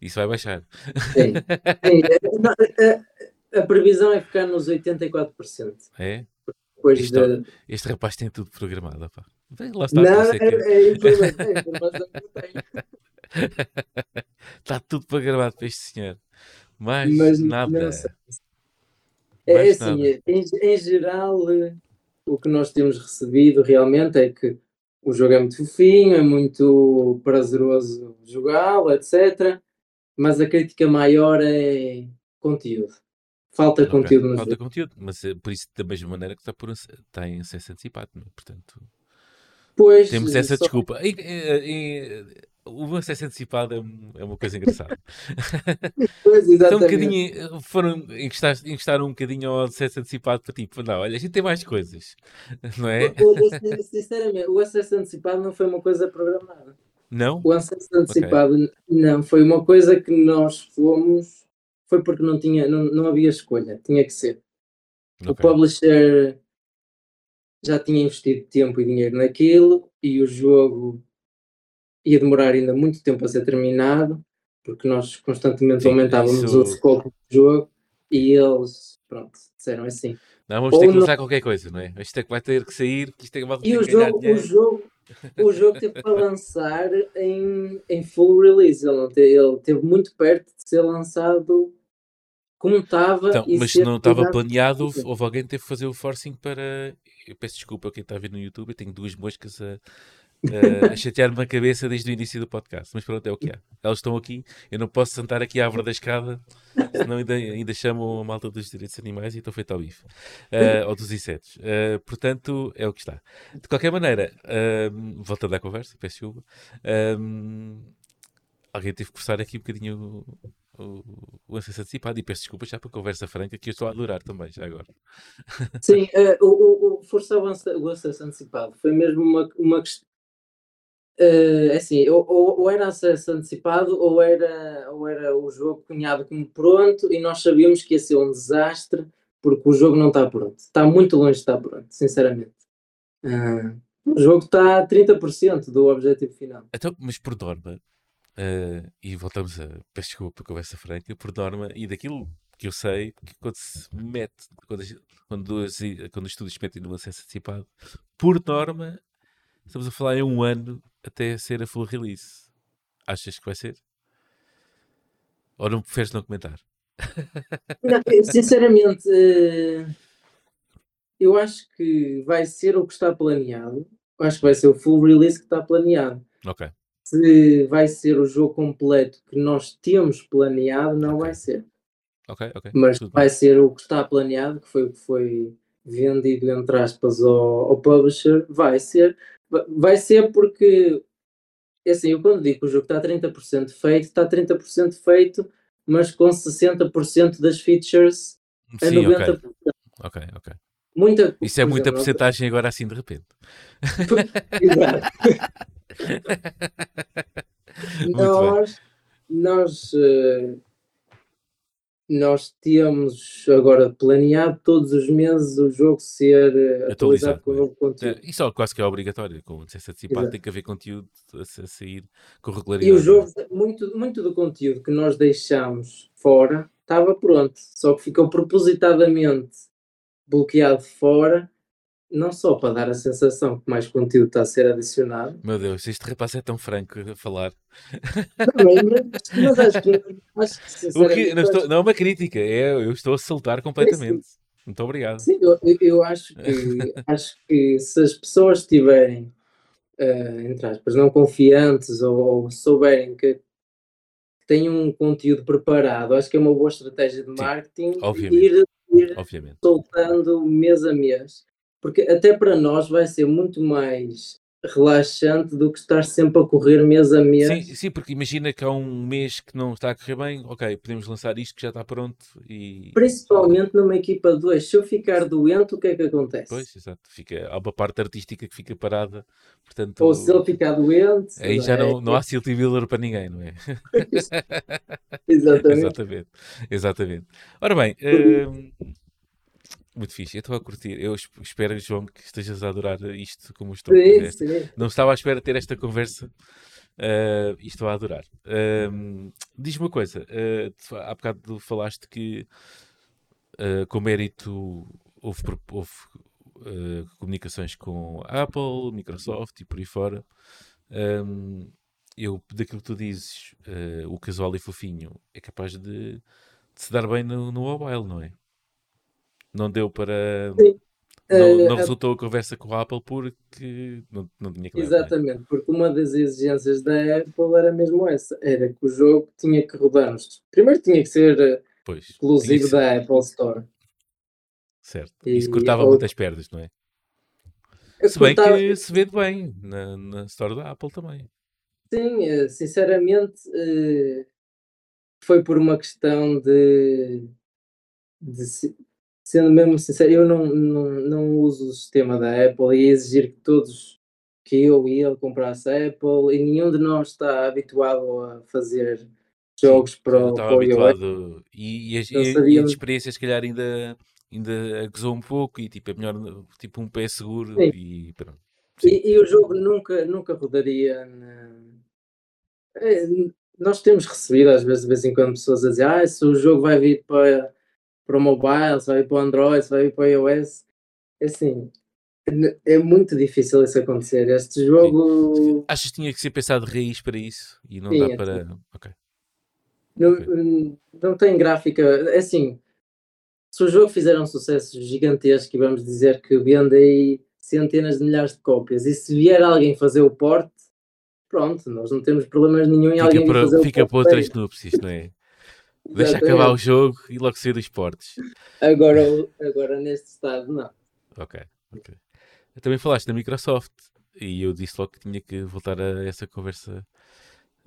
isso vai baixar. Sim. Sim. A, a, a, previsão é ficar nos 84%. É? Depois este, de... este rapaz tem tudo programado. Opa. Lá está, não, é, é, informação, está tudo programado para este senhor. Mas, mas nada. É assim, em, em, geral, o que nós temos recebido realmente é que o jogo é muito fofinho, é muito prazeroso jogá-lo, etc. Mas a crítica maior é conteúdo. Falta okay. conteúdo no Falta jogo. conteúdo, mas é por isso da mesma maneira que está, por, está em acesso antecipado, é? portanto... Pois, temos essa só... desculpa. E, e, e, o acesso antecipado é, é uma coisa engraçada. pois, exatamente. Então, um bocadinho, foram encostar, encostaram um bocadinho ao acesso antecipado para tipo, não, olha, a gente tem mais coisas, não é? O, sinceramente, o acesso antecipado não foi uma coisa programada. Não? O acesso antecipado okay. não, foi uma coisa que nós fomos, foi porque não, tinha, não, não havia escolha, tinha que ser. Okay. O publisher já tinha investido tempo e dinheiro naquilo e o jogo ia demorar ainda muito tempo a ser terminado, porque nós constantemente Sim, aumentávamos isso... o scope do jogo e eles, pronto, disseram assim. Não, vamos ter que usar não... qualquer coisa, não é? Isto é que vai ter que sair, isto é que vai E o jogo, o jogo, o jogo teve para lançar em, em full release, ele, teve, ele teve muito perto de ser lançado como estava. Então, mas se não estava planeado, houve alguém que teve que fazer o forcing para. Eu peço desculpa a quem está a ver no YouTube, eu tenho duas moscas a, uh, a chatear-me a cabeça desde o início do podcast. Mas pronto, é o que é. Elas estão aqui, eu não posso sentar aqui à árvore da escada, senão ainda, ainda chamam a malta dos direitos animais e estou feito ao bife. Uh, ou dos insetos. Uh, portanto, é o que está. De qualquer maneira, uh, voltando à conversa, peço chuva. alguém teve que forçar aqui um bocadinho o, o acesso antecipado e peço desculpas já para a conversa franca que eu estou a adorar também, já agora. Sim, uh, o, o, forçar o acesso antecipado foi mesmo uma, uma questão. Uh, assim, ou, ou, era acesso antecipado ou era, ou era o jogo cunhado como pronto e nós sabíamos que ia ser um desastre porque o jogo não está pronto. Está muito longe de estar pronto, sinceramente. Uh, o jogo está a 30% do objetivo final. Então, mas por norma, Uh, e voltamos a. Peço desculpa a conversa franca, por norma, e daquilo que eu sei, que quando se mete, quando, quando, duas, quando os estudos se metem no acesso antecipado, por norma, estamos a falar em um ano até ser a full release. Achas que vai ser? Ou não preferes não comentar? Não, sinceramente, uh, eu acho que vai ser o que está planeado. Eu acho que vai ser o full release que está planeado. Ok se vai ser o jogo completo que nós temos planeado, não vai ser. Ok, ok. Mas Tudo vai bem. ser o que está planeado, que foi o que foi vendido, entre aspas, ao, ao publisher, vai ser. Vai ser porque, é assim, eu quando digo que o jogo está 30% feito, está 30% feito, mas com 60% das features a Sim, 90%. Ok, ok. okay. Muita, Isso é muita porcentagem agora assim de repente. Exato. nós, nós, uh, nós tínhamos agora planeado todos os meses o jogo ser uh, atualizado, com o novo conteúdo. É, isso é quase que é obrigatório, como disseste antecipado, tem que haver conteúdo a, a, sair com regularidade. E o jogo, muito, muito do conteúdo que nós deixámos fora estava pronto, só que ficou propositadamente bloqueado fora não só para dar a sensação que mais conteúdo está a ser adicionado. Meu Deus, este rapaz é tão franco a falar. Também, mas acho que, acho que, que não, estou, não, é uma crítica, é, eu estou a saltar completamente. Sim, Muito obrigado. Sim, eu, eu acho, que, acho que se as pessoas estiverem, uh, entre aspas, não confiantes ou, ou souberem que têm um conteúdo preparado, acho que é uma boa estratégia de marketing Sim, ir, ir obviamente. soltando mês a mês porque até para nós vai ser muito mais relaxante do que estar sempre a correr mês a mês. Sim, sim, porque imagina que há um mês que não está a correr bem, ok, podemos lançar isto que já está pronto e... Principalmente numa equipa de dois, se eu ficar doente, o que é que acontece? Pois, exato, fica, há uma parte artística que fica parada, portanto... Ou se ele ficar doente... Aí já não, não há Silty Miller para ninguém, não é? exatamente. exatamente, exatamente. Ora bem... muito fixe, eu estou a curtir. Eu espero, João, que estejas a adorar isto como estou. Sim, sim. Não estava à espera de ter esta conversa uh, e estou a adorar. Uh, Diz-me uma coisa: uh, há bocado falaste que, uh, com mérito, houve, houve comunicações com Apple, Microsoft e por aí fora. Um, eu, daquilo que tu dizes, o casual e fofinho é capaz de, de se dar bem no, no mobile, não é? Não deu para. Sim. Não, não uh, resultou a conversa com a Apple porque não, não tinha que é? Exatamente, porque uma das exigências da Apple era mesmo essa: era que o jogo tinha que rodar-nos. Primeiro tinha que ser eh, pois, exclusivo ser... da Apple Store. Certo. E, Isso cortava ou... muitas perdas, não é? Se bem cortava... que se vende bem na, na Store da Apple também. Sim, eh, sinceramente foi por uma questão de, de sendo mesmo sincero, eu não, não, não uso o sistema da Apple e exigir que todos, que eu e ele comprasse a Apple e nenhum de nós está habituado a fazer jogos para, o, para o habituado e, e, as, e, as experiências se calhar ainda ainda acusou um pouco e tipo é melhor tipo um pé seguro Sim. e pronto. E, e, o jogo nunca, nunca rodaria na... é, nós temos recebido às vezes de vez em quando pessoas a dizer ah, se o jogo vai vir para para o mobile, se vai para o Android, se vai para o iOS. É assim, é muito difícil isso acontecer. Este jogo. Sim. Achas que tinha que ser pensado de raiz para isso? E não Sim, dá é para. Assim. Ok. Não, okay. não tem gráfica. É assim, se o jogo fizer um sucesso gigantesco e vamos dizer que vende aí centenas de milhares de cópias. E se vier alguém fazer o porte, pronto, nós não temos problemas nenhum em Fica alguém para, fazer fica o para porte. outras núpcias, não é? Deixa Exatamente. acabar o jogo e logo sair dos portes. Agora, agora neste estado, não. Ok, ok. Também falaste da Microsoft e eu disse logo que tinha que voltar a essa conversa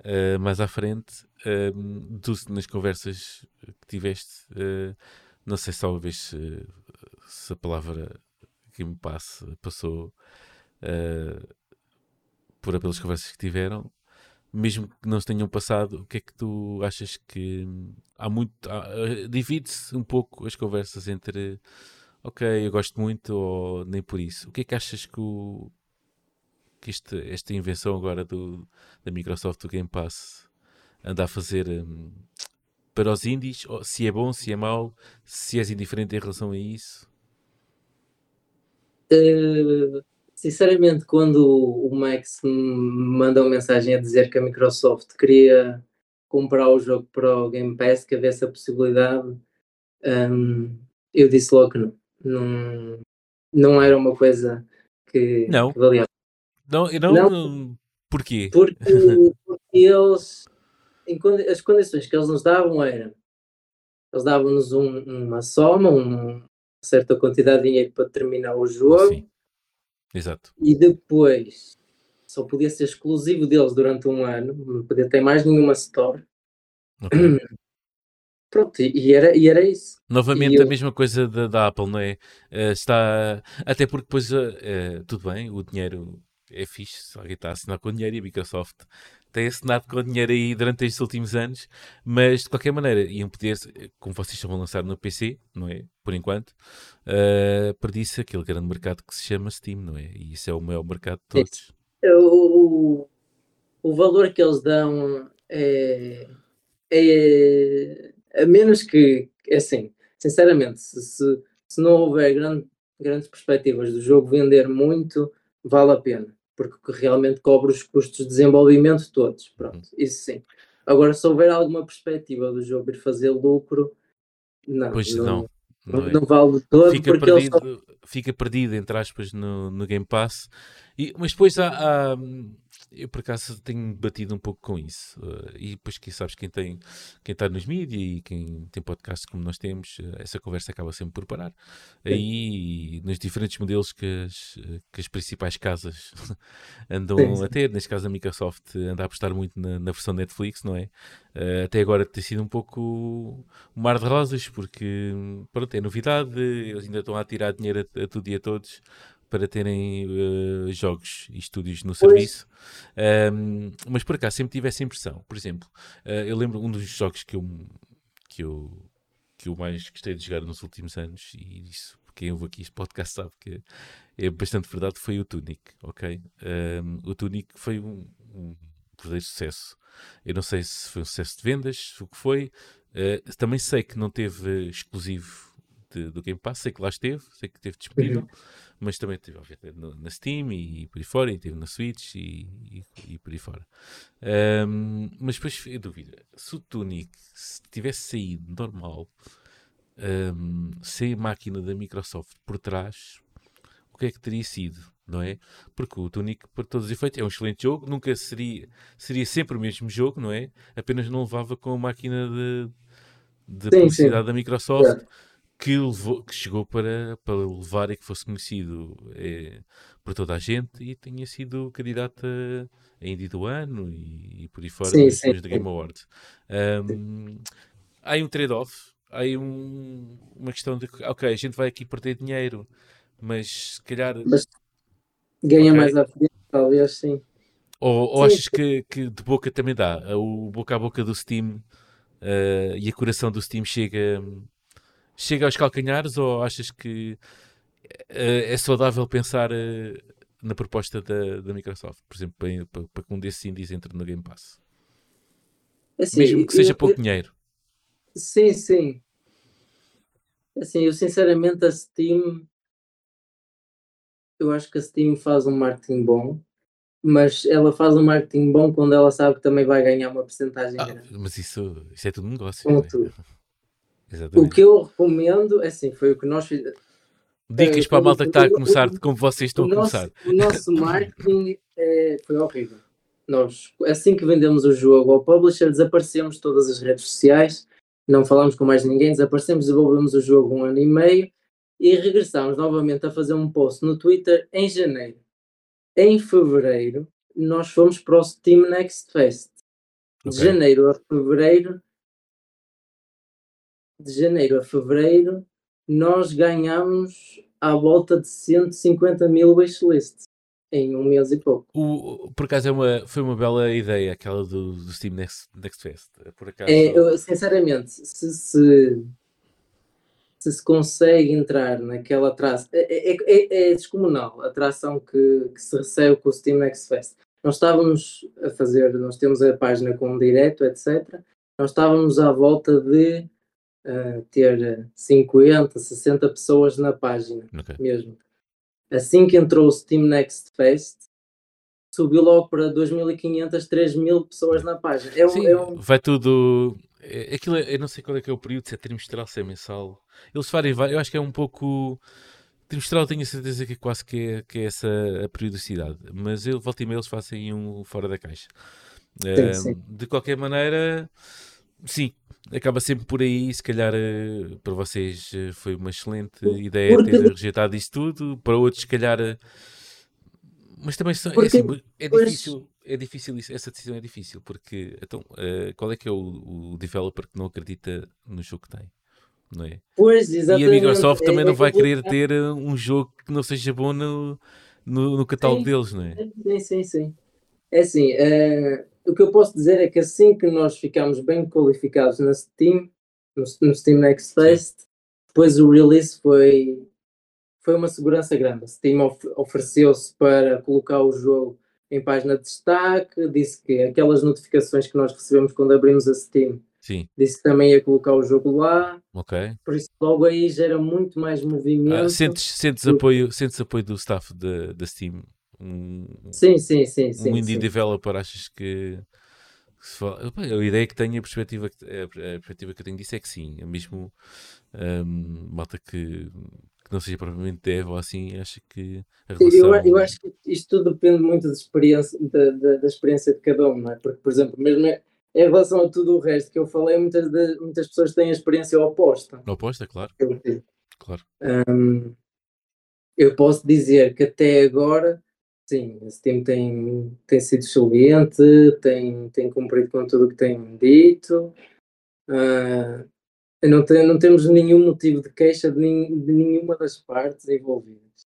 eh, mais à frente. Um, tu, nas conversas que tiveste, eh, não sei se talvez se, se a palavra que me passe passou eh, por pelas conversas que tiveram, mesmo que não se tenham passado, o que é que tu achas que hum, há muito. eh, Divide-se um pouco as conversas entre ok, eu gosto muito ou nem por isso. O que é que achas que, o, que este, esta invenção agora do, da Microsoft do Game Pass anda a fazer hum, para os indies? Se é bom, se é mau, se és indiferente em relação a isso? Eh, sinceramente, quando o Max me manda uma mensagem a dizer que a Microsoft queria comprar o jogo para o Game Pass, que havia essa possibilidade, hum, eu disse logo que não. Não, não era uma coisa que, Não. que valia. Não, não, Não. Porquê? Porque, porque eles, as condições que eles nos davam eram, eles davam-nos um- uma soma, um- uma certa quantidade de dinheiro para terminar o jogo, Sim. Exato. e depois só podia ser exclusivo deles durante um ano, não podia ter mais nenhuma store. Ok. Pronto, e, era, e era isso. Novamente eu- a mesma coisa da, da Apple, não é? Eh, está, até porque depois, eh, eh, tudo bem, o dinheiro é fixe, se alguém está a assinar com dinheiro e a Microsoft tem assinado com dinheiro aí durante estes últimos anos, mas de qualquer maneira iam poder, como vocês estão a lançar no PC, não é? Por enquanto, uh, perdi-se aquele grande mercado que se chama Steam, não é? E isso é o maior mercado de todos. O, o valor que eles dão é, é a menos que, assim, sinceramente, se, se, se não houver grande, grandes perspectivas do jogo vender muito, vale a pena, porque realmente cobre os custos de desenvolvimento todos. Pronto, isso sim. Agora, se houver alguma perspectiva do jogo ir fazer lucro, não, Pois não, não. não, não é? não vale todo, fica eles só perdido, fica perdido, entre aspas, no, no Game Pass. E, mas depois há, há- Eu por acaso tenho batido um pouco com isso. eh, e depois que sabes quem tem quem está nos mídias e quem tem podcasts como nós temos, eh, essa conversa acaba sempre por parar. Aí nos diferentes modelos que as, que as principais casas andam Sim, sim. a ter, neste caso a Microsoft anda a apostar muito na, na versão Netflix, não é? Eh, até agora tem sido um pouco um mar de rosas, porque pronto, é novidade, eles ainda estão a tirar dinheiro a, a tudo e a todos para terem eh, jogos e estúdios no serviço. Ahm, mas por acaso sempre tive essa impressão. Por exemplo, eh, eu lembro um dos jogos que eu, que eu que eu mais gostei de jogar nos últimos anos, e isso, quem ouve aqui este podcast sabe que é bastante verdade, foi o Tunic, ok? Ahm, o Tunic foi um, um verdadeiro sucesso. Eu não sei se foi um sucesso de vendas, o que foi. Eh, também sei que não teve exclusivo de- do Game Pass, sei que lá esteve, sei que esteve disponível, mas também teve obviamente, no- na Steam e, por aí fora, e teve na Switch e, e, e por aí fora. Ahm, mas depois eu dúvida, se o Tunic se tivesse saído normal, ahm, sem a máquina da Microsoft por trás, o que é que teria sido? Não é? Porque o Tunic, para todos os efeitos, é um excelente jogo, nunca seria, seria sempre o mesmo jogo, não é? Apenas não levava com a máquina de, de Sim, publicidade sim. da Microsoft. Que, levou, que chegou para, para levar e que fosse conhecido eh, por toda a gente e tinha sido candidato a, Indie do Ano e, e por aí fora Sim, nos, sim, sim. Game Awards. Ahm, há aí um trade-off, há aí um- uma questão de que, ok, a gente vai aqui perder dinheiro, mas se calhar. Mas ganha Ok. mais à frente, talvez sim. Ou, ou Sim. achas que, que de boca também dá? O boca a boca do Steam eh, e a coração do Steam chega, chega aos calcanhares? Ou achas que eh, é saudável pensar eh, na proposta da, da Microsoft? Por exemplo, para, para, para que um desses indies entre no Game Pass. Assim, Mesmo que seja eu- pouco dinheiro. Sim, sim. Assim, eu sinceramente a Steam, eu acho que a Steam faz um marketing bom, mas ela faz um marketing bom quando ela sabe que também vai ganhar uma porcentagem Ah, grande. mas isso, isso é tudo negócio. É? tudo. O Exatamente. que eu recomendo, é assim, foi o que nós fizemos. Dicas uh, para a malta que está a começar, como vocês estão a começar. Nosso, o nosso marketing é, foi horrível. Nós, assim que vendemos o jogo ao publisher, desaparecemos todas as redes sociais, não falamos com mais ninguém, desaparecemos, desenvolvemos o jogo um ano e meio e regressamos novamente a fazer um post no Twitter em janeiro. Em fevereiro, nós fomos para o Steam Next Fest. De okay. janeiro a fevereiro, de janeiro a fevereiro, nós ganhamos à volta de 150 mil wishlists em um mês e pouco. O, por acaso é uma, foi uma bela ideia aquela do, do Steam Next, Next Fest. Por acaso... É, eu, sinceramente, se, se, se, se consegue entrar naquela atração, é, é, é, é descomunal a atração que, que se recebe com o Steam Next Fest. Nós estávamos a fazer, nós temos a página com um direto, etc. Nós estávamos à volta de uh, ter 50, 60 pessoas na página okay. mesmo assim que entrou o Steam Next Fest, subiu logo para 2.500, 3.000 pessoas na página. É um, Sim, é um... vai tudo. É, aquilo, é, eu não sei qual é que é o período, se é trimestral, se é mensal. Eles fazem, eu acho que é um pouco. Trimestral tenho a certeza que é quase que é, que é essa a periodicidade, mas eu volto e meia eles fazem um fora da caixa. Sim, uh, sim. De qualquer maneira, sim, acaba sempre por aí. Se calhar uh, para vocês uh, foi uma excelente ideia Porque... ter rejeitado isso tudo, para outros, se calhar. Uh, mas também são, é, assim, é difícil, é difícil isso, essa decisão é difícil, porque então, qual é que é o, o, developer que não acredita no jogo que tem? Não é? Pois, exatamente. E a Microsoft também é, não é vai querer ter um jogo que não seja bom no, no, no catálogo sim, deles, não é? Sim, sim, sim. É assim, o que eu posso dizer é que assim que nós ficamos bem qualificados na Steam, no, no Steam Next Fest, depois o release foi, foi uma segurança grande. A Steam of, ofereceu-se para colocar o jogo em página de destaque, disse que aquelas notificações que nós recebemos quando abrimos a Steam, Sim. disse que também ia colocar o jogo lá. Ok. Por isso logo aí gera muito mais movimento. Ah, sentes, sentes, apoio, sentes apoio do staff da Steam um, sim, sim, sim, sim, um indie sim. developer, achas que, a ideia que tenho, a perspectiva que, a, perspectiva que eu tenho disso é que sim, é mesmo um, malta que, que não seja propriamente dev ou assim, acho que a relação... eu, eu acho que isto tudo depende muito da experiência, da, da, da, experiência de cada um, não é? Porque, por exemplo, mesmo em relação a tudo o resto que eu falei, muitas, de, muitas pessoas têm a experiência oposta. Oposta, claro. Claro. Um, eu posso dizer que até agora Sim, esse time tem, tem sido excelente, tem, tem cumprido com tudo o que tem dito. Uh, não, tem, não temos nenhum motivo de queixa de, de nenhuma das partes envolvidas.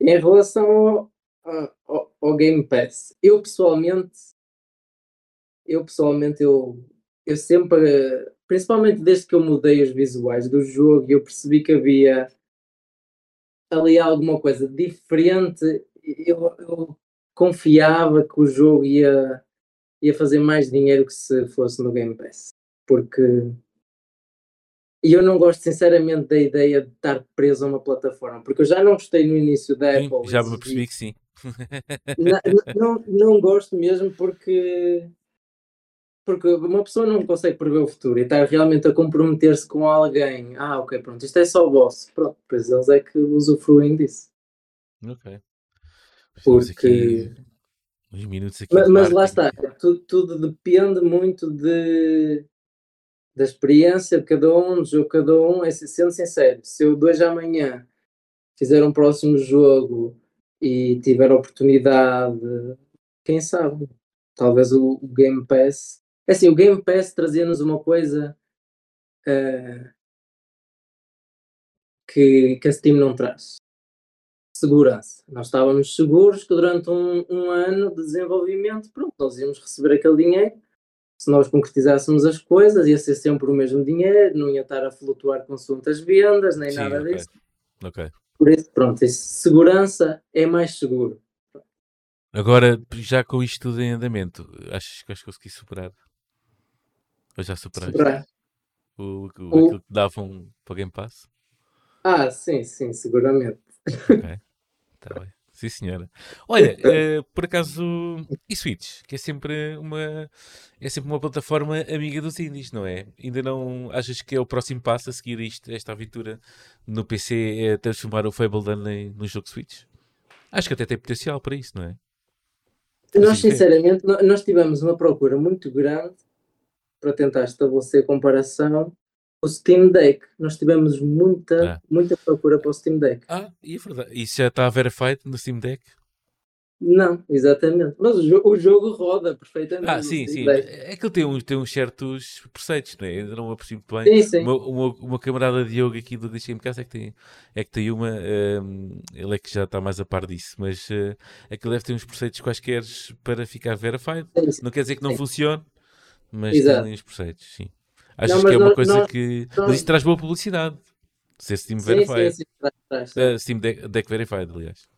Em relação ao, ao, ao, Game Pass, eu pessoalmente, eu pessoalmente, eu, eu sempre, principalmente desde que eu mudei os visuais do jogo, eu percebi que havia ali alguma coisa diferente eu, eu, confiava que o jogo ia, ia fazer mais dinheiro que se fosse no Game Pass. Porque. E eu não gosto sinceramente da ideia de estar preso a uma plataforma, porque eu já não gostei no início da sim, Apple. Já me percebi que sim. não, não, não gosto mesmo porque porque uma pessoa não consegue prever o futuro e estar realmente a comprometer-se com alguém. Ah, ok, pronto, isto é só o boss. Pronto, pois eles é que usufruem disso. Ok. Porque. Uns minutos aqui. Mas, mas lá está, tudo, tudo, depende muito de, da experiência de cada um, do jogo de cada um. É, sendo sincero, se eu dois amanhã fizer um próximo jogo e tiver a oportunidade, quem sabe? Talvez o, o Game Pass. É assim, o Game Pass trazia-nos uma coisa uh, que, que a Steam não traz segurança. Nós estávamos seguros que durante um, um, ano de desenvolvimento, pronto, nós íamos receber aquele dinheiro. Se nós concretizássemos as coisas, ia ser sempre o mesmo dinheiro, não ia estar a flutuar com as vendas, nem Sim, nada okay. disso. Ok. Por isso, pronto, isso, segurança é mais seguro. Agora, já com isto tudo em andamento, achas que vais conseguir superar? Ou já superaste? Superar. O, o, o, aquilo que davam para o Game Pass? Ah, sim, sim, seguramente. Ok. Tá bem. sim senhora. Olha, uh, por acaso, e Switch, que é sempre uma é sempre uma plataforma amiga dos indies, não é? Ainda não achas que é o próximo passo a seguir isto, esta aventura no PC é transformar o Fable Dunley no jogo Switch? Acho que até tem potencial para isso, não é? Nós, sinceramente, nós tivemos uma procura muito grande para tentar estabelecer comparação o Steam Deck. Nós tivemos muita, ah. muita procura para o Steam Deck. Ah, e é verdade. Isso já está verified no Steam Deck? Não, exatamente. Mas o, jo o jogo roda perfeitamente. Ah, sim, sim. É que ele tem uns, tem uns certos preceitos, não é? Ainda não apercebo muito bem. Sim, sim. Uma, uma, uma camarada de yoga aqui do Deixa-me Casa é que tem, é que tem uma. Um, ele é que já está mais a par disso, mas uh, é que ele deve ter uns preceitos quaisquer para ficar verified. Sim, sim. Não quer dizer que não sim. funcione, mas Exato. tem uns preceitos, sim. Achas não, que é uma coisa nós, que. Nós... Mas isso traz boa publicidade. Ser Steam Verified. Sim, sim, sim, traz, traz, uh, Steam Deck, Deck Verified, aliás.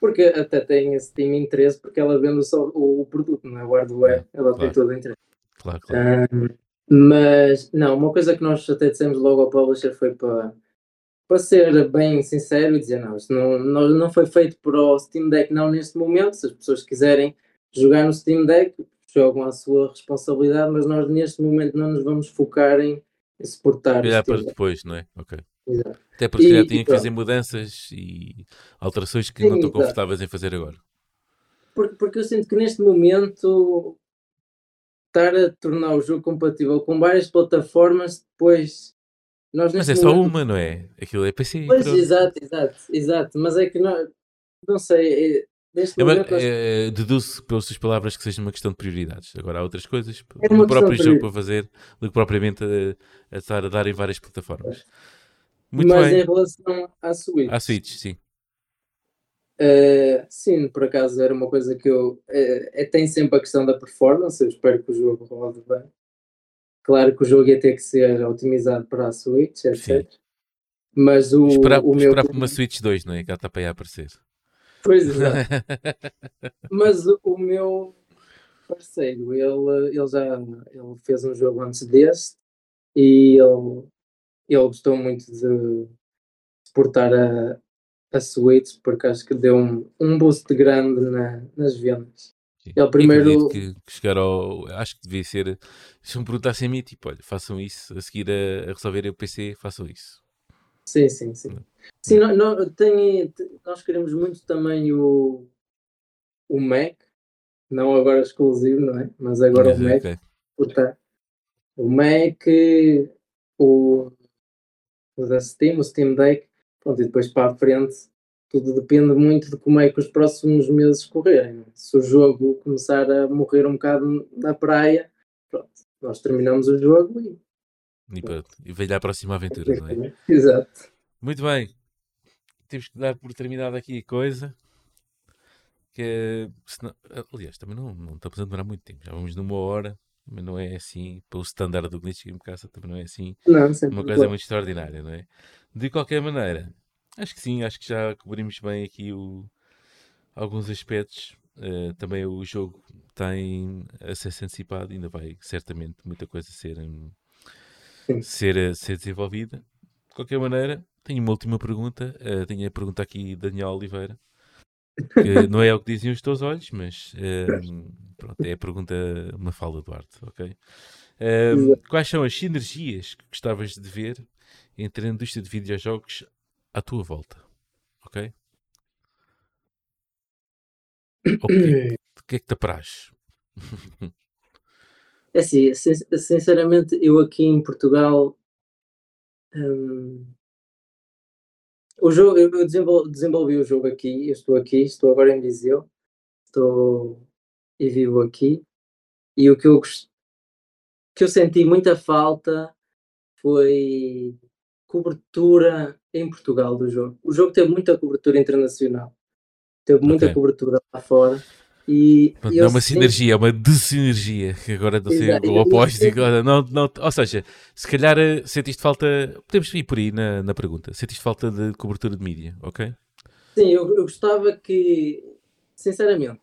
Porque até tem esse tem interesse, porque ela vende só o, o produto, não é o hardware. É, ela claro. tem todo o interesse. Claro, claro. Um, mas, não, uma coisa que nós até dissemos logo ao publisher foi para, para ser bem sincero e dizer: não, isto não, não, não foi feito para o Steam Deck, não neste momento. Se as pessoas quiserem jogar no Steam Deck, jogam à sua responsabilidade, mas nós neste momento não nos vamos focar em exportar. Olhar para depois, não é? Ok. Exato. Até porque e, já tinha que fazer mudanças e alterações que Sim, não estão exato. confortáveis em fazer agora. Porque, porque eu sinto que neste momento estar a tornar o jogo compatível com várias plataformas, depois nós Mas é só uma, não é? Aquilo é PC. Pois, exato, exato, exato. Mas é que não, não sei. É, é, é, deduzo pelas suas palavras que seja uma questão de prioridades. Agora há outras coisas é no próprio jogo para fazer do que propriamente a, a estar a dar em várias plataformas. Muito Mas bem. em relação à Switch. À Switch, sim. Uh, sim, por acaso era uma coisa que eu. Uh, é, tem sempre a questão da performance. Eu espero que o jogo rode bem. Claro que o jogo ia ter que ser otimizado para a Switch, etc. Sim. Mas o, esperar, o meu. Esperar por uma Switch 2, não é? Que ela está para aí a aparecer. Pois é. Mas o, o meu parceiro, ele, ele já ele fez um jogo antes deste e ele ele gostou muito de exportar a, a Switch porque acho que deu um, um boost grande na, nas vendas. Sim. Ele primeiro. Que, que chegar ao. Acho que devia ser. Se me perguntassem a mim, tipo, olha, façam isso, a seguir a, a resolver o PC, façam isso. Sim, sim, sim. Sim, nós, nós, tem, nós queremos muito também o, o Mac, não agora exclusivo, não é? Mas agora Mas, o Mac. Okay. Portanto, o Mac, o, o Steam, o Steam Deck, pronto, e depois para a frente tudo depende muito de como é que os próximos meses correrem. É? Se o jogo começar a morrer um bocado na praia, pronto, nós terminamos o jogo e. E, pronto, e velho à próxima aventura, não é? Exato. Muito bem. Temos que dar por terminada aqui a coisa. Que, senão, aliás, também não, não estamos a demorar muito tempo. Já vamos numa hora mas não é assim, pelo standard do Glitch Game Casa, também não é assim não, uma coisa muito extraordinária, não é? De qualquer maneira, acho que sim, acho que já cobrimos bem aqui o, alguns aspectos. Uh, também o jogo tem acesso antecipado, ainda vai certamente muita coisa ser, um, ser, ser desenvolvida. De qualquer maneira, tenho uma última pergunta. Uh, tenho a pergunta aqui Daniel Oliveira. Que não é o que dizem os teus olhos, mas uh, pronto, é a pergunta uma fala Duarte, ok? Uh, quais são as sinergias que gostavas de ver entre a indústria de videojogos à tua volta? Ok? O que, que é que te apraz? É assim, sinceramente, eu aqui em Portugal hum, o jogo, eu desenvolvi, desenvolvi o jogo aqui, eu estou aqui, estou agora em Viseu, estou e vivo aqui. E o que eu, que eu senti muita falta foi cobertura em Portugal do jogo. O jogo teve muita cobertura internacional, teve muita okay. cobertura lá fora. E, não é uma sinergia, é uma desinergia que agora não sei o oposto. Agora, não, não, ou seja, se calhar eh, sentiste falta. Podemos ir por aí na, na pergunta. Sentiste falta de cobertura de mídia, ok? Sim, eu, eu gostava que, sinceramente.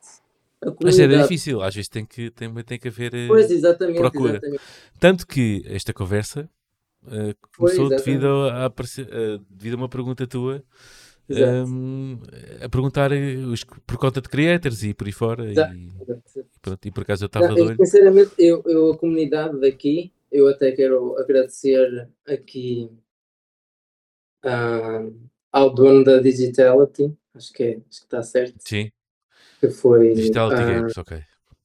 Comunidade... Mas é difícil, às vezes tem que, tem, tem que haver eh, pois, exatamente, procura. Exatamente. Tanto que esta conversa uh, começou pois, devido, a, a, devido a uma pergunta tua um, a perguntar os, por conta de creators e por aí fora. E, e, pronto, e por acaso eu estava doido. Sinceramente, eu, eu, a comunidade daqui, eu até quero agradecer aqui uh, ao dono da Digitality, acho que, é, acho que está certo. Sim. Que foi. Digitality uh, Games, ok.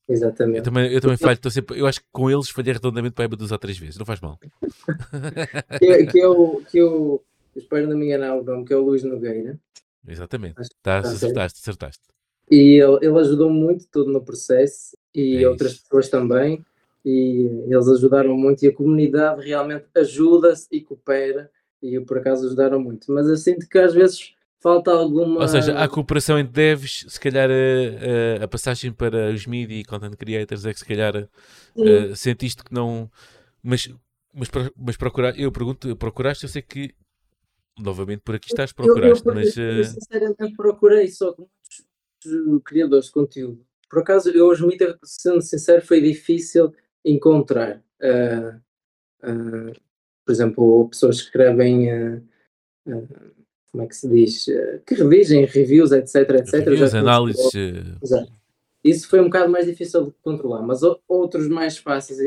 Exatamente. Eu também, eu também falho, sempre, eu acho que com eles falhei redondamente para duas ou três vezes, não faz mal. que, que, eu, que eu espero não me enganar o nome, que é o Luís Nogueira. Exatamente, tá, acertaste, acertaste. E ele, ele ajudou muito tudo no processo e é outras isso. pessoas também. E eles ajudaram muito e a comunidade realmente ajuda-se e coopera. E por acaso ajudaram muito. Mas eu sinto que às vezes falta alguma. Ou seja, há cooperação entre devs, se calhar a, a, a passagem para os media e content creators é que se calhar uh, sentiste que não. Mas, mas, mas procurar, eu pergunto, procuraste, eu sei que novamente por aqui estás, procuraste, eu, eu, mas. Eu, eu, sinceramente procurei só com muitos criadores de conteúdo. Por acaso, eu hoje, muito, sendo sincero, foi difícil encontrar. Uh, uh, por exemplo, pessoas que escrevem. Uh, como é que se diz? que redigem reviews, etc. etc. Reviews, análises. Exato. Isso foi um bocado mais difícil de controlar, mas outros mais fáceis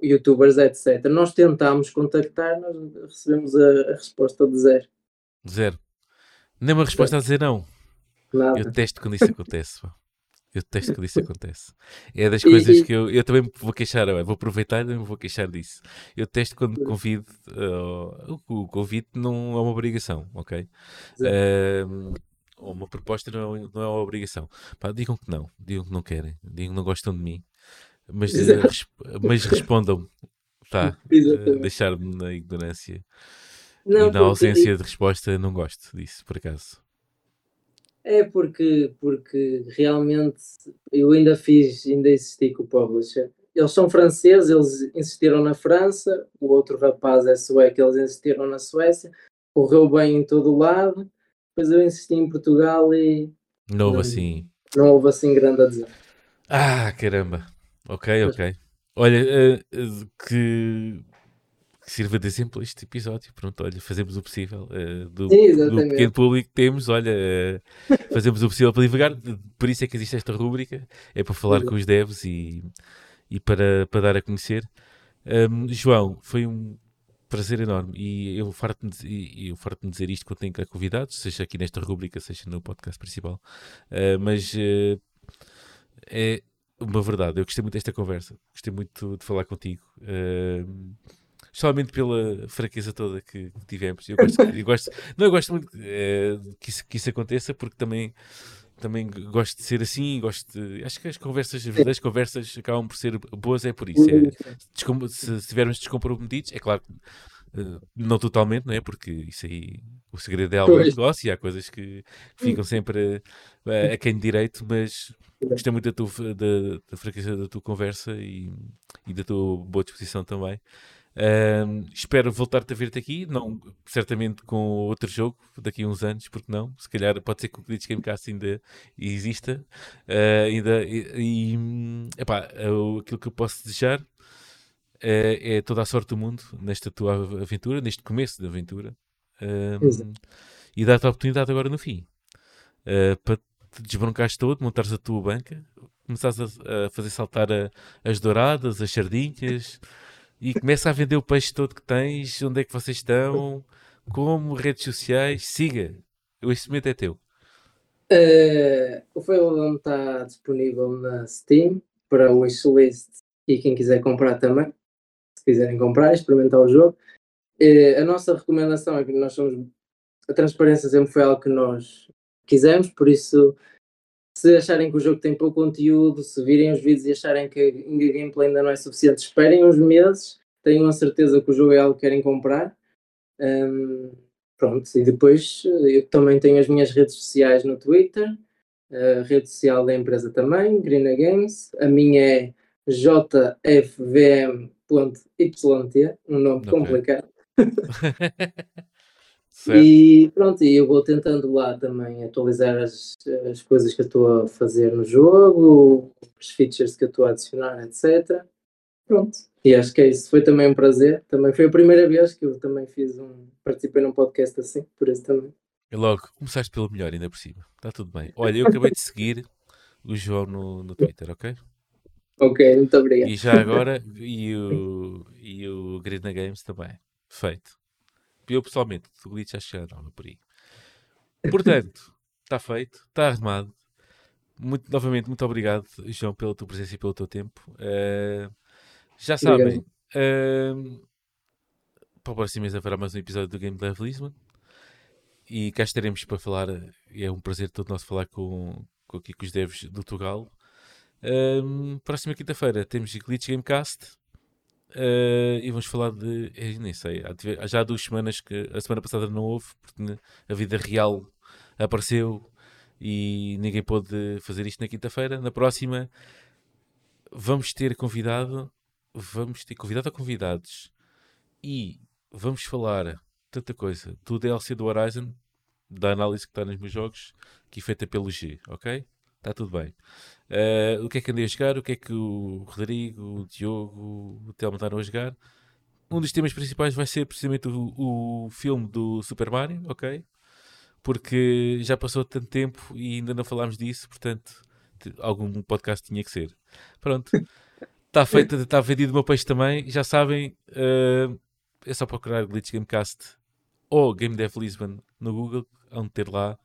youtubers, etc. Nós tentámos contactar, nós recebemos a, a resposta de zero. Zero. Nem uma resposta a dizer não. Nada. Eu detesto quando isso acontece. Eu detesto quando isso acontece. É das coisas que eu, eu também vou queixar, vou aproveitar e me vou queixar disso. Eu detesto quando convido, uh, o convite não é uma obrigação, ok? Uh, uma proposta não é, não é uma obrigação. Pá, digam que não, digam que não querem, digam que não gostam de mim, mas, uh, mas respondam, tá? Uh, Deixar-me na ignorância não, e na ausência porque... de resposta, não gosto disso, por acaso. É porque, porque realmente eu ainda fiz, ainda insisti com o publisher. Eles são franceses, eles insistiram na França, o outro rapaz é sueco, eles insistiram na Suécia, correu bem em todo o lado, depois eu insisti em Portugal e não houve assim. Não houve assim grande adesão. Ah, caramba. Ok, ok. Olha, uh, que que sirva de exemplo este episódio. Pronto, olha, fazemos o possível uh, do, Sim, do, pequeno público que temos, olha, uh, fazemos o possível para divulgar. Por isso é que existe esta rúbrica, é para falar com os devs e, e para, para dar a conhecer. Um, João, foi um prazer enorme e eu farto-me farto dizer isto quando tenho cá convidados, seja aqui nesta rúbrica, seja no podcast principal. Uh, mas é uma verdade, eu gostei muito desta conversa, gostei muito de falar contigo. Uh, especialmente pela fraqueza toda que, tivemos. Eu gosto, eu gosto, não, eu gosto muito é, que, isso, que isso aconteça porque também também gosto de ser assim, gosto de, acho que as conversas, as verdadeiras conversas acabam por ser boas, é por isso. É, se estivermos descomprometidos, é claro que uh, não totalmente, não é? Porque isso aí, o segredo é algo negócio e há coisas que ficam sempre uh, a quem de direito, mas gostei muito da, tua, da, da fraqueza da tua conversa e, e da tua boa disposição também. Uh, espero voltar-te a ver-te aqui, não, certamente com outro jogo daqui a uns anos, porque não? Se calhar pode ser que o Glitch Gamecast ainda exista. Uh, ainda, e, e epá, aquilo que eu posso desejar é, é, toda a sorte do mundo nesta tua aventura, neste começo da aventura. Uh, e dar-te a oportunidade agora no fim uh, para te desbroncares todo, montares a tua banca, começares a, a fazer saltar a, as douradas, as sardinhas e começa a vender o peixe todo que tens, onde é que vocês estão, como, redes sociais, siga. O instrumento é teu. Uh, o Failon está disponível na Steam para o wishlist e quem quiser comprar também. Se quiserem comprar, experimentar o jogo. Uh, a nossa recomendação é que nós somos. A transparência sempre foi algo que nós quisemos, por isso se acharem que o jogo tem pouco conteúdo, se virem os vídeos e acharem que a gameplay ainda não é suficiente, esperem uns meses, tenham a certeza que o jogo é algo que querem comprar. Um, pronto, e depois eu também tenho as minhas redes sociais no Twitter, a rede social da empresa também, Green Games, a minha é jfvm.yt, um nome okay. complicado. E pronto, e eu vou tentando lá também atualizar as, as coisas que eu estou a fazer no jogo, os features que eu estou a adicionar, etc. Pronto. E acho que é isso. Foi também um prazer. Também foi a primeira vez que eu também fiz um. participei num podcast assim, por isso também. É logo, começaste pelo melhor, ainda por cima. Está tudo bem. Olha, eu acabei de seguir o João no, no Twitter, ok? Ok, muito obrigado. E já agora, e o, e o Grina Games também. Feito. Eu pessoalmente, o glitch acho que já não, por aí. Portanto, está feito, está arrumado. Muito, novamente, muito obrigado, João, pela tua presença e pelo teu tempo. Uh, já sabem, uh, para o próximo mês haverá mais um episódio do Game Dev Lisbon. E cá estaremos para falar. E é um prazer todo nosso falar com, com, aqui, com os devs do Tugal. Um, próxima quinta-feira temos Glitch Gamecast. Uh, e vamos falar de. Eu nem sei. Já há duas semanas que. A semana passada não houve, porque a vida real apareceu e ninguém pôde fazer isto na quinta-feira. Na próxima vamos ter convidado. Vamos ter convidado a convidados. E vamos falar tanta coisa do DLC do Horizon, da análise que está nos meus jogos, que é feita pelo G, ok? Está tudo bem. Uh, o que é que andei a jogar? O que é que o Rodrigo, o Diogo, o Telmo andaram a jogar? Um dos temas principais vai ser precisamente o, o filme do Super Mario, ok? Porque já passou tanto tempo e ainda não falámos disso, portanto, algum podcast tinha que ser. Pronto. Está feito, está vendido o meu peixe também. Já sabem, uh, é só procurar Glitch Gamecast ou Game Dev Lisbon no Google, onde ter lá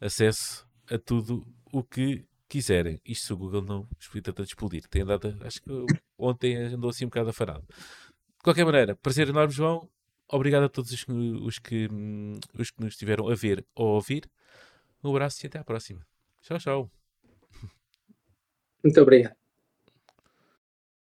acesso a tudo o que quiserem. Isto se o Google não tenta explodir. Tem andado, acho que ontem andou assim um bocado afarado. De qualquer maneira, prazer enorme, João. Obrigado a todos os, os, que, os que nos estiveram a ver ou a ouvir. Um abraço e até à próxima. Tchau, tchau. Muito obrigado.